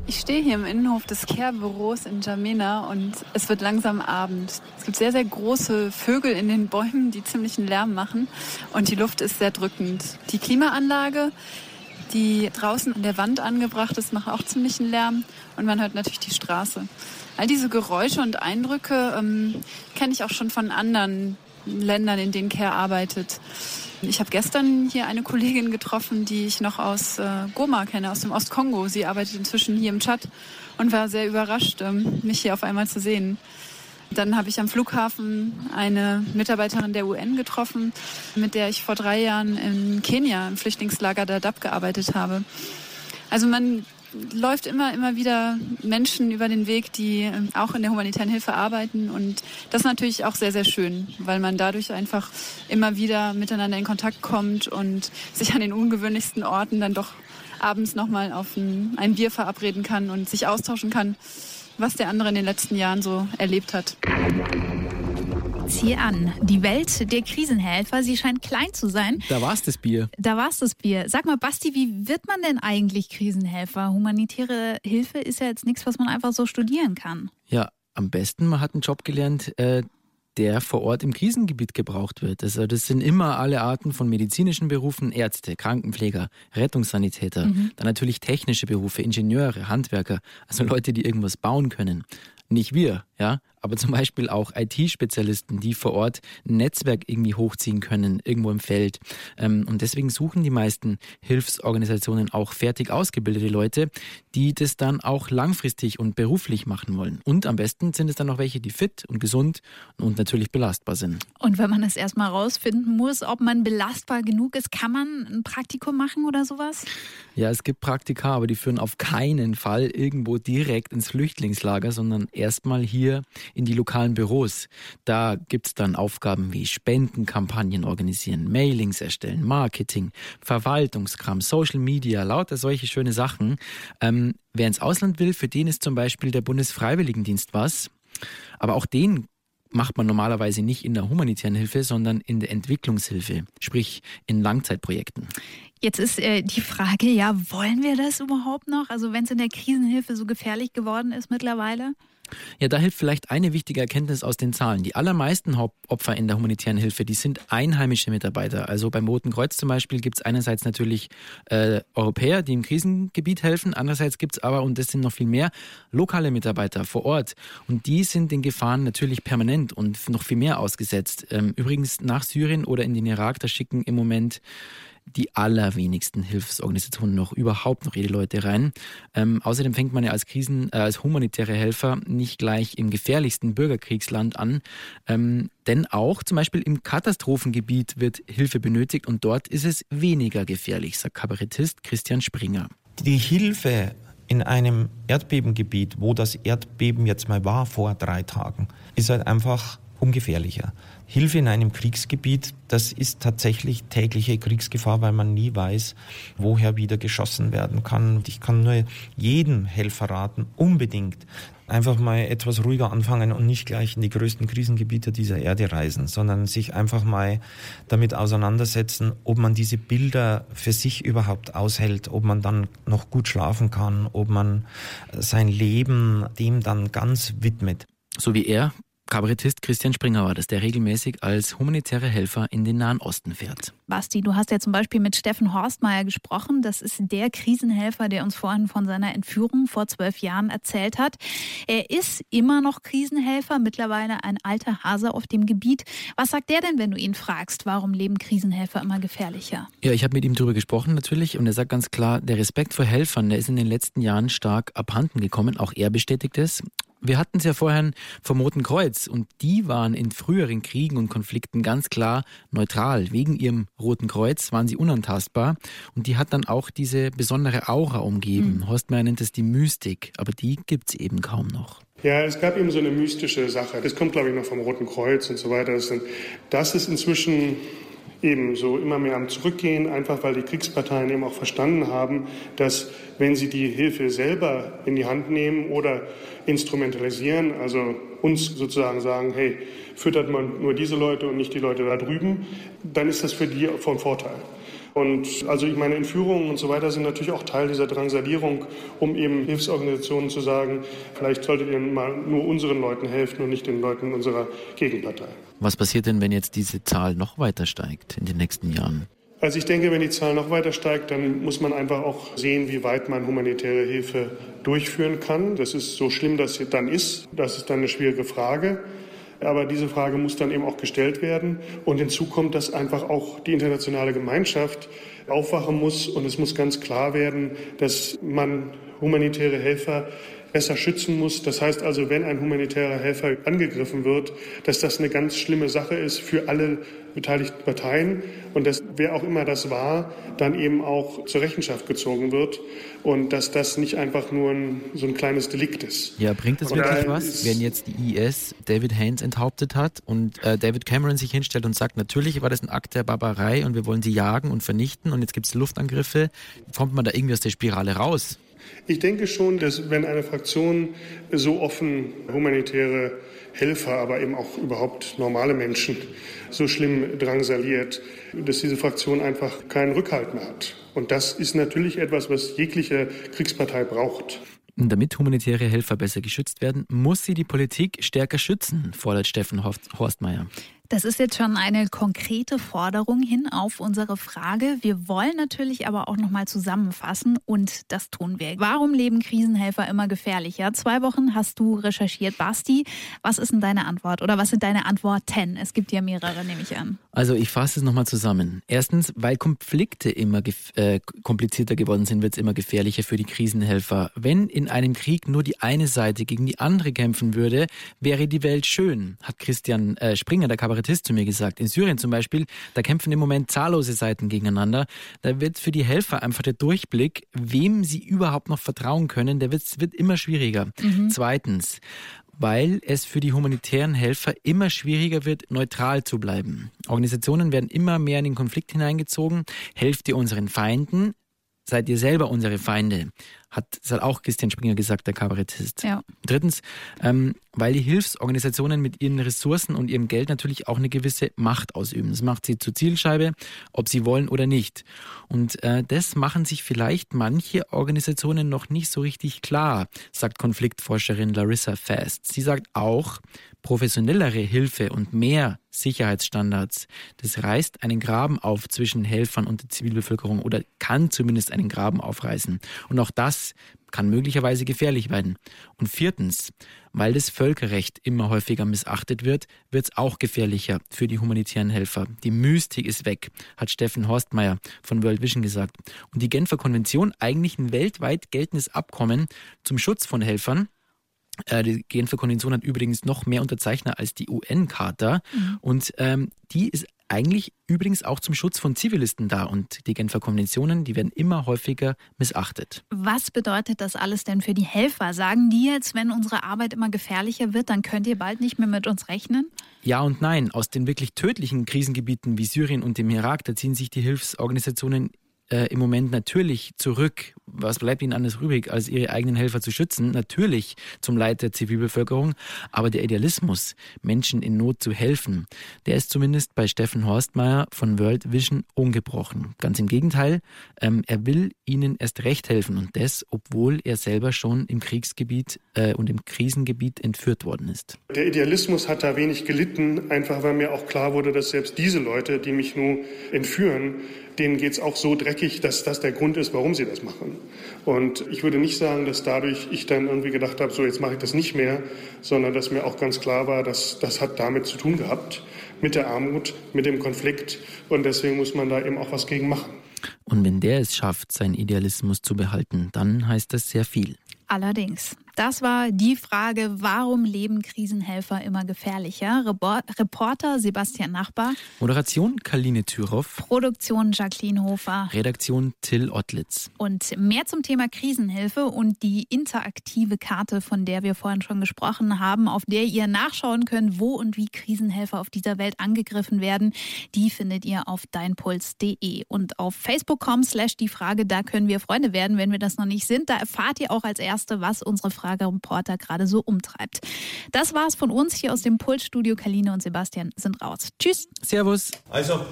[SPEAKER 12] Ich stehe hier im Innenhof des Care-Büros in Jamena und es wird langsam Abend. Es gibt sehr, sehr große Vögel in den Bäumen, die ziemlichen Lärm machen und die Luft ist sehr drückend. Die Klimaanlage, die draußen an der Wand angebracht ist, macht auch ziemlichen Lärm und man hört natürlich die Straße. All diese Geräusche und Eindrücke ähm, kenne ich auch schon von anderen Ländern, in denen Care arbeitet. Ich habe gestern hier eine Kollegin getroffen, die ich noch aus äh, Goma kenne, aus dem Ostkongo. Sie arbeitet inzwischen hier im Tschad und war sehr überrascht, ähm, mich hier auf einmal zu sehen. Dann habe ich am Flughafen eine Mitarbeiterin der UN getroffen, mit der ich vor drei Jahren in Kenia im Flüchtlingslager Dadaab gearbeitet habe. Also man läuft immer, immer wieder Menschen über den Weg, die ähm, auch in der humanitären Hilfe arbeiten. Und das ist natürlich auch sehr, sehr schön, weil man dadurch einfach immer wieder miteinander in Kontakt kommt und sich an den ungewöhnlichsten Orten dann doch abends nochmal auf ein, ein Bier verabreden kann und sich austauschen kann, was der andere in den letzten Jahren so erlebt hat
[SPEAKER 9] hier an. Die Welt der Krisenhelfer, sie scheint klein zu sein.
[SPEAKER 10] Da war es das Bier.
[SPEAKER 9] Da war es das Bier. Sag mal, Basti, wie wird man denn eigentlich Krisenhelfer? Humanitäre Hilfe ist ja jetzt nichts, was man einfach so studieren kann.
[SPEAKER 10] Ja, am besten, man hat einen Job gelernt, äh, der vor Ort im Krisengebiet gebraucht wird. Also das sind immer alle Arten von medizinischen Berufen, Ärzte, Krankenpfleger, Rettungssanitäter, mhm. dann natürlich technische Berufe, Ingenieure, Handwerker, also Leute, die irgendwas bauen können. Nicht wir, ja, aber zum Beispiel auch IT-Spezialisten, die vor Ort ein Netzwerk irgendwie hochziehen können, irgendwo im Feld. Ähm, und deswegen suchen die meisten Hilfsorganisationen auch fertig ausgebildete Leute, die das dann auch langfristig und beruflich machen wollen. Und am besten sind es dann noch welche, die fit und gesund und natürlich belastbar sind.
[SPEAKER 9] Und wenn man es erstmal rausfinden muss, ob man belastbar genug ist, kann man ein Praktikum machen oder sowas?
[SPEAKER 10] Ja, es gibt Praktika, aber die führen auf keinen Fall irgendwo direkt ins Flüchtlingslager, sondern erstmal hier in die lokalen Büros. Da gibt es dann Aufgaben wie Spendenkampagnen organisieren, Mailings erstellen, Marketing, Verwaltungskram, Social Media, lauter solche schöne Sachen. Ähm, wer ins Ausland will, für den ist zum Beispiel der Bundesfreiwilligendienst was. Aber auch den macht man normalerweise nicht in der humanitären Hilfe, sondern in der Entwicklungshilfe, sprich in Langzeitprojekten.
[SPEAKER 9] Jetzt ist äh, die Frage, ja, wollen wir das überhaupt noch? Also wenn es in der Krisenhilfe so gefährlich geworden ist mittlerweile?
[SPEAKER 10] Ja, da hilft vielleicht eine wichtige Erkenntnis aus den Zahlen. Die allermeisten Hauptopfer in der humanitären Hilfe, die sind einheimische Mitarbeiter. Also beim Roten Kreuz zum Beispiel gibt es einerseits natürlich äh, Europäer, die im Krisengebiet helfen, andererseits gibt es aber, und das sind noch viel mehr, lokale Mitarbeiter vor Ort. Und die sind den Gefahren natürlich permanent und noch viel mehr ausgesetzt. Ähm, übrigens nach Syrien oder in den Irak, da schicken im Moment die allerwenigsten Hilfsorganisationen noch überhaupt noch ihre Leute rein. Ähm, außerdem fängt man ja als Krisen, äh, als humanitäre Helfer nicht gleich im gefährlichsten Bürgerkriegsland an. Ähm, denn auch zum Beispiel im Katastrophengebiet wird Hilfe benötigt und dort ist es weniger gefährlich, sagt Kabarettist Christian Springer.
[SPEAKER 20] Die Hilfe in einem Erdbebengebiet, wo das Erdbeben jetzt mal war vor drei Tagen, ist halt einfach ungefährlicher. Hilfe in einem Kriegsgebiet, das ist tatsächlich tägliche Kriegsgefahr, weil man nie weiß, woher wieder geschossen werden kann. Und ich kann nur jedem Helfer raten, unbedingt einfach mal etwas ruhiger anfangen und nicht gleich in die größten Krisengebiete dieser Erde reisen, sondern sich einfach mal damit auseinandersetzen, ob man diese Bilder für sich überhaupt aushält, ob man dann noch gut schlafen kann, ob man sein Leben dem dann ganz widmet.
[SPEAKER 10] So wie er Kabarettist Christian Springer war das, der regelmäßig als humanitärer Helfer in den Nahen Osten fährt.
[SPEAKER 9] Basti, du hast ja zum Beispiel mit Steffen Horstmeier gesprochen. Das ist der Krisenhelfer, der uns vorhin von seiner Entführung vor zwölf Jahren erzählt hat. Er ist immer noch Krisenhelfer, mittlerweile ein alter Hase auf dem Gebiet. Was sagt der denn, wenn du ihn fragst, warum leben Krisenhelfer immer gefährlicher?
[SPEAKER 10] Ja, ich habe mit ihm darüber gesprochen natürlich und er sagt ganz klar, der Respekt vor Helfern, der ist in den letzten Jahren stark abhanden gekommen. Auch er bestätigt es. Wir hatten es ja vorhin vom Roten Kreuz und die waren in früheren Kriegen und Konflikten ganz klar neutral. Wegen ihrem Roten Kreuz waren sie unantastbar und die hat dann auch diese besondere Aura umgeben. Mhm. Horstmeier nennt es die Mystik, aber die gibt es eben kaum noch.
[SPEAKER 16] Ja, es gab eben so eine mystische Sache. Das kommt, glaube ich, noch vom Roten Kreuz und so weiter. Das ist inzwischen eben so immer mehr am Zurückgehen, einfach weil die Kriegsparteien eben auch verstanden haben, dass wenn sie die Hilfe selber in die Hand nehmen oder instrumentalisieren, also uns sozusagen sagen, hey, füttert man nur diese Leute und nicht die Leute da drüben, dann ist das für die von Vorteil. Und also ich meine, Entführungen und so weiter sind natürlich auch Teil dieser Drangsalierung, um eben Hilfsorganisationen zu sagen, vielleicht solltet ihr mal nur unseren Leuten helfen und nicht den Leuten unserer Gegenpartei.
[SPEAKER 10] Was passiert denn, wenn jetzt diese Zahl noch weiter steigt in den nächsten Jahren?
[SPEAKER 16] Also ich denke, wenn die Zahl noch weiter steigt, dann muss man einfach auch sehen, wie weit man humanitäre Hilfe durchführen kann. Das ist so schlimm, dass es dann ist. Das ist dann eine schwierige Frage. Aber diese Frage muss dann eben auch gestellt werden. Und hinzu kommt, dass einfach auch die internationale Gemeinschaft aufwachen muss. Und es muss ganz klar werden, dass man humanitäre Helfer besser schützen muss. Das heißt also, wenn ein humanitärer Helfer angegriffen wird, dass das eine ganz schlimme Sache ist für alle beteiligten Parteien und dass wer auch immer das war, dann eben auch zur Rechenschaft gezogen wird und dass das nicht einfach nur ein, so ein kleines Delikt ist.
[SPEAKER 10] Ja, bringt es wirklich was, wenn jetzt die IS David Haynes enthauptet hat und äh, David Cameron sich hinstellt und sagt, natürlich war das ein Akt der Barbarei und wir wollen sie jagen und vernichten und jetzt gibt es Luftangriffe. Kommt man da irgendwie aus der Spirale raus?
[SPEAKER 16] Ich denke schon, dass wenn eine Fraktion so offen humanitäre Helfer, aber eben auch überhaupt normale Menschen so schlimm drangsaliert, dass diese Fraktion einfach keinen Rückhalt mehr hat. Und das ist natürlich etwas, was jegliche Kriegspartei braucht.
[SPEAKER 10] Damit humanitäre Helfer besser geschützt werden, muss sie die Politik stärker schützen, fordert Steffen Horstmeier.
[SPEAKER 9] Das ist jetzt schon eine konkrete Forderung hin auf unsere Frage. Wir wollen natürlich aber auch noch mal zusammenfassen und das tun wir. Warum leben Krisenhelfer immer gefährlicher? Zwei Wochen hast du recherchiert, Basti. Was ist denn deine Antwort oder was sind deine Antworten? Es gibt ja mehrere, nehme ich an.
[SPEAKER 10] Also ich fasse es noch mal zusammen. Erstens, weil Konflikte immer äh, komplizierter geworden sind, wird es immer gefährlicher für die Krisenhelfer. Wenn in einem Krieg nur die eine Seite gegen die andere kämpfen würde, wäre die Welt schön, hat Christian äh, Springer, der Kabarett Kabarettist zu mir gesagt. In Syrien zum Beispiel, da kämpfen im Moment zahllose Seiten gegeneinander. Da wird für die Helfer einfach der Durchblick, wem sie überhaupt noch vertrauen können, der wird, wird immer schwieriger. Mhm. Zweitens, weil es für die humanitären Helfer immer schwieriger wird, neutral zu bleiben. Organisationen werden immer mehr in den Konflikt hineingezogen. Helft ihr unseren Feinden, seid ihr selber unsere Feinde. Hat, das hat auch Christian Springer gesagt, der Kabarettist. Ja. Drittens, ähm, weil die Hilfsorganisationen mit ihren Ressourcen und ihrem Geld natürlich auch eine gewisse Macht ausüben. Das macht sie zur Zielscheibe, ob sie wollen oder nicht. Und äh, das machen sich vielleicht manche Organisationen noch nicht so richtig klar, sagt Konfliktforscherin Larissa Fast. Sie sagt auch, professionellere Hilfe und mehr Sicherheitsstandards, das reißt einen Graben auf zwischen Helfern und der Zivilbevölkerung oder kann zumindest einen Graben aufreißen. Und auch das kann möglicherweise gefährlich werden. Und viertens, weil das Völkerrecht immer häufiger missachtet wird, wird es auch gefährlicher für die humanitären Helfer. Die Mystik ist weg, hat Steffen Horstmeier von World Vision gesagt. Und die Genfer Konvention, eigentlich ein weltweit geltendes Abkommen zum Schutz von Helfern, die Genfer Konvention hat übrigens noch mehr Unterzeichner als die UN-Charta. Mhm. Und ähm, die ist eigentlich übrigens auch zum Schutz von Zivilisten da. Und die Genfer Konventionen, die werden immer häufiger missachtet.
[SPEAKER 9] Was bedeutet das alles denn für die Helfer? Sagen die jetzt, wenn unsere Arbeit immer gefährlicher wird, dann könnt ihr bald nicht mehr mit uns rechnen?
[SPEAKER 10] Ja und nein. Aus den wirklich tödlichen Krisengebieten wie Syrien und dem Irak, da ziehen sich die Hilfsorganisationen äh, im Moment natürlich zurück. Was bleibt ihnen anders übrig, als ihre eigenen Helfer zu schützen? Natürlich zum Leid der Zivilbevölkerung. Aber der Idealismus, Menschen in Not zu helfen, der ist zumindest bei Steffen Horstmeier von World Vision ungebrochen. Ganz im Gegenteil, ähm, er will ihnen erst recht helfen und das, obwohl er selber schon im Kriegsgebiet äh, und im Krisengebiet entführt worden ist.
[SPEAKER 16] Der Idealismus hat da wenig gelitten, einfach weil mir auch klar wurde, dass selbst diese Leute, die mich nun entführen, denen geht es auch so dreckig, dass das der Grund ist, warum sie das machen. Und ich würde nicht sagen, dass dadurch ich dann irgendwie gedacht habe, so jetzt mache ich das nicht mehr, sondern dass mir auch ganz klar war, dass das hat damit zu tun gehabt, mit der Armut, mit dem Konflikt. Und deswegen muss man da eben auch was gegen machen.
[SPEAKER 10] Und wenn der es schafft, seinen Idealismus zu behalten, dann heißt das sehr viel.
[SPEAKER 9] Allerdings. Das war die Frage, warum leben Krisenhelfer immer gefährlicher? Reporter Sebastian Nachbar.
[SPEAKER 10] Moderation Kaline Thüroff.
[SPEAKER 9] Produktion Jacqueline Hofer.
[SPEAKER 10] Redaktion Till Ottlitz.
[SPEAKER 9] Und mehr zum Thema Krisenhilfe und die interaktive Karte, von der wir vorhin schon gesprochen haben, auf der ihr nachschauen könnt, wo und wie Krisenhelfer auf dieser Welt angegriffen werden, die findet ihr auf deinpuls.de. Und auf facebook.com slash die Frage, da können wir Freunde werden, wenn wir das noch nicht sind. Da erfahrt ihr auch als Erste, was unsere Frage Umfragereporter gerade so umtreibt. Das war's von uns hier aus dem Pulsstudio. Kaline und Sebastian sind raus. Tschüss.
[SPEAKER 10] Servus.
[SPEAKER 18] Also,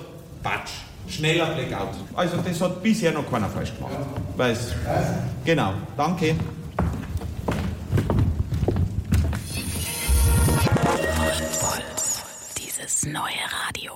[SPEAKER 18] Batsch. Schneller Blackout. Also das hat bisher noch keiner falsch gemacht. Weiß. Genau. Danke.
[SPEAKER 3] Dieses neue Radio.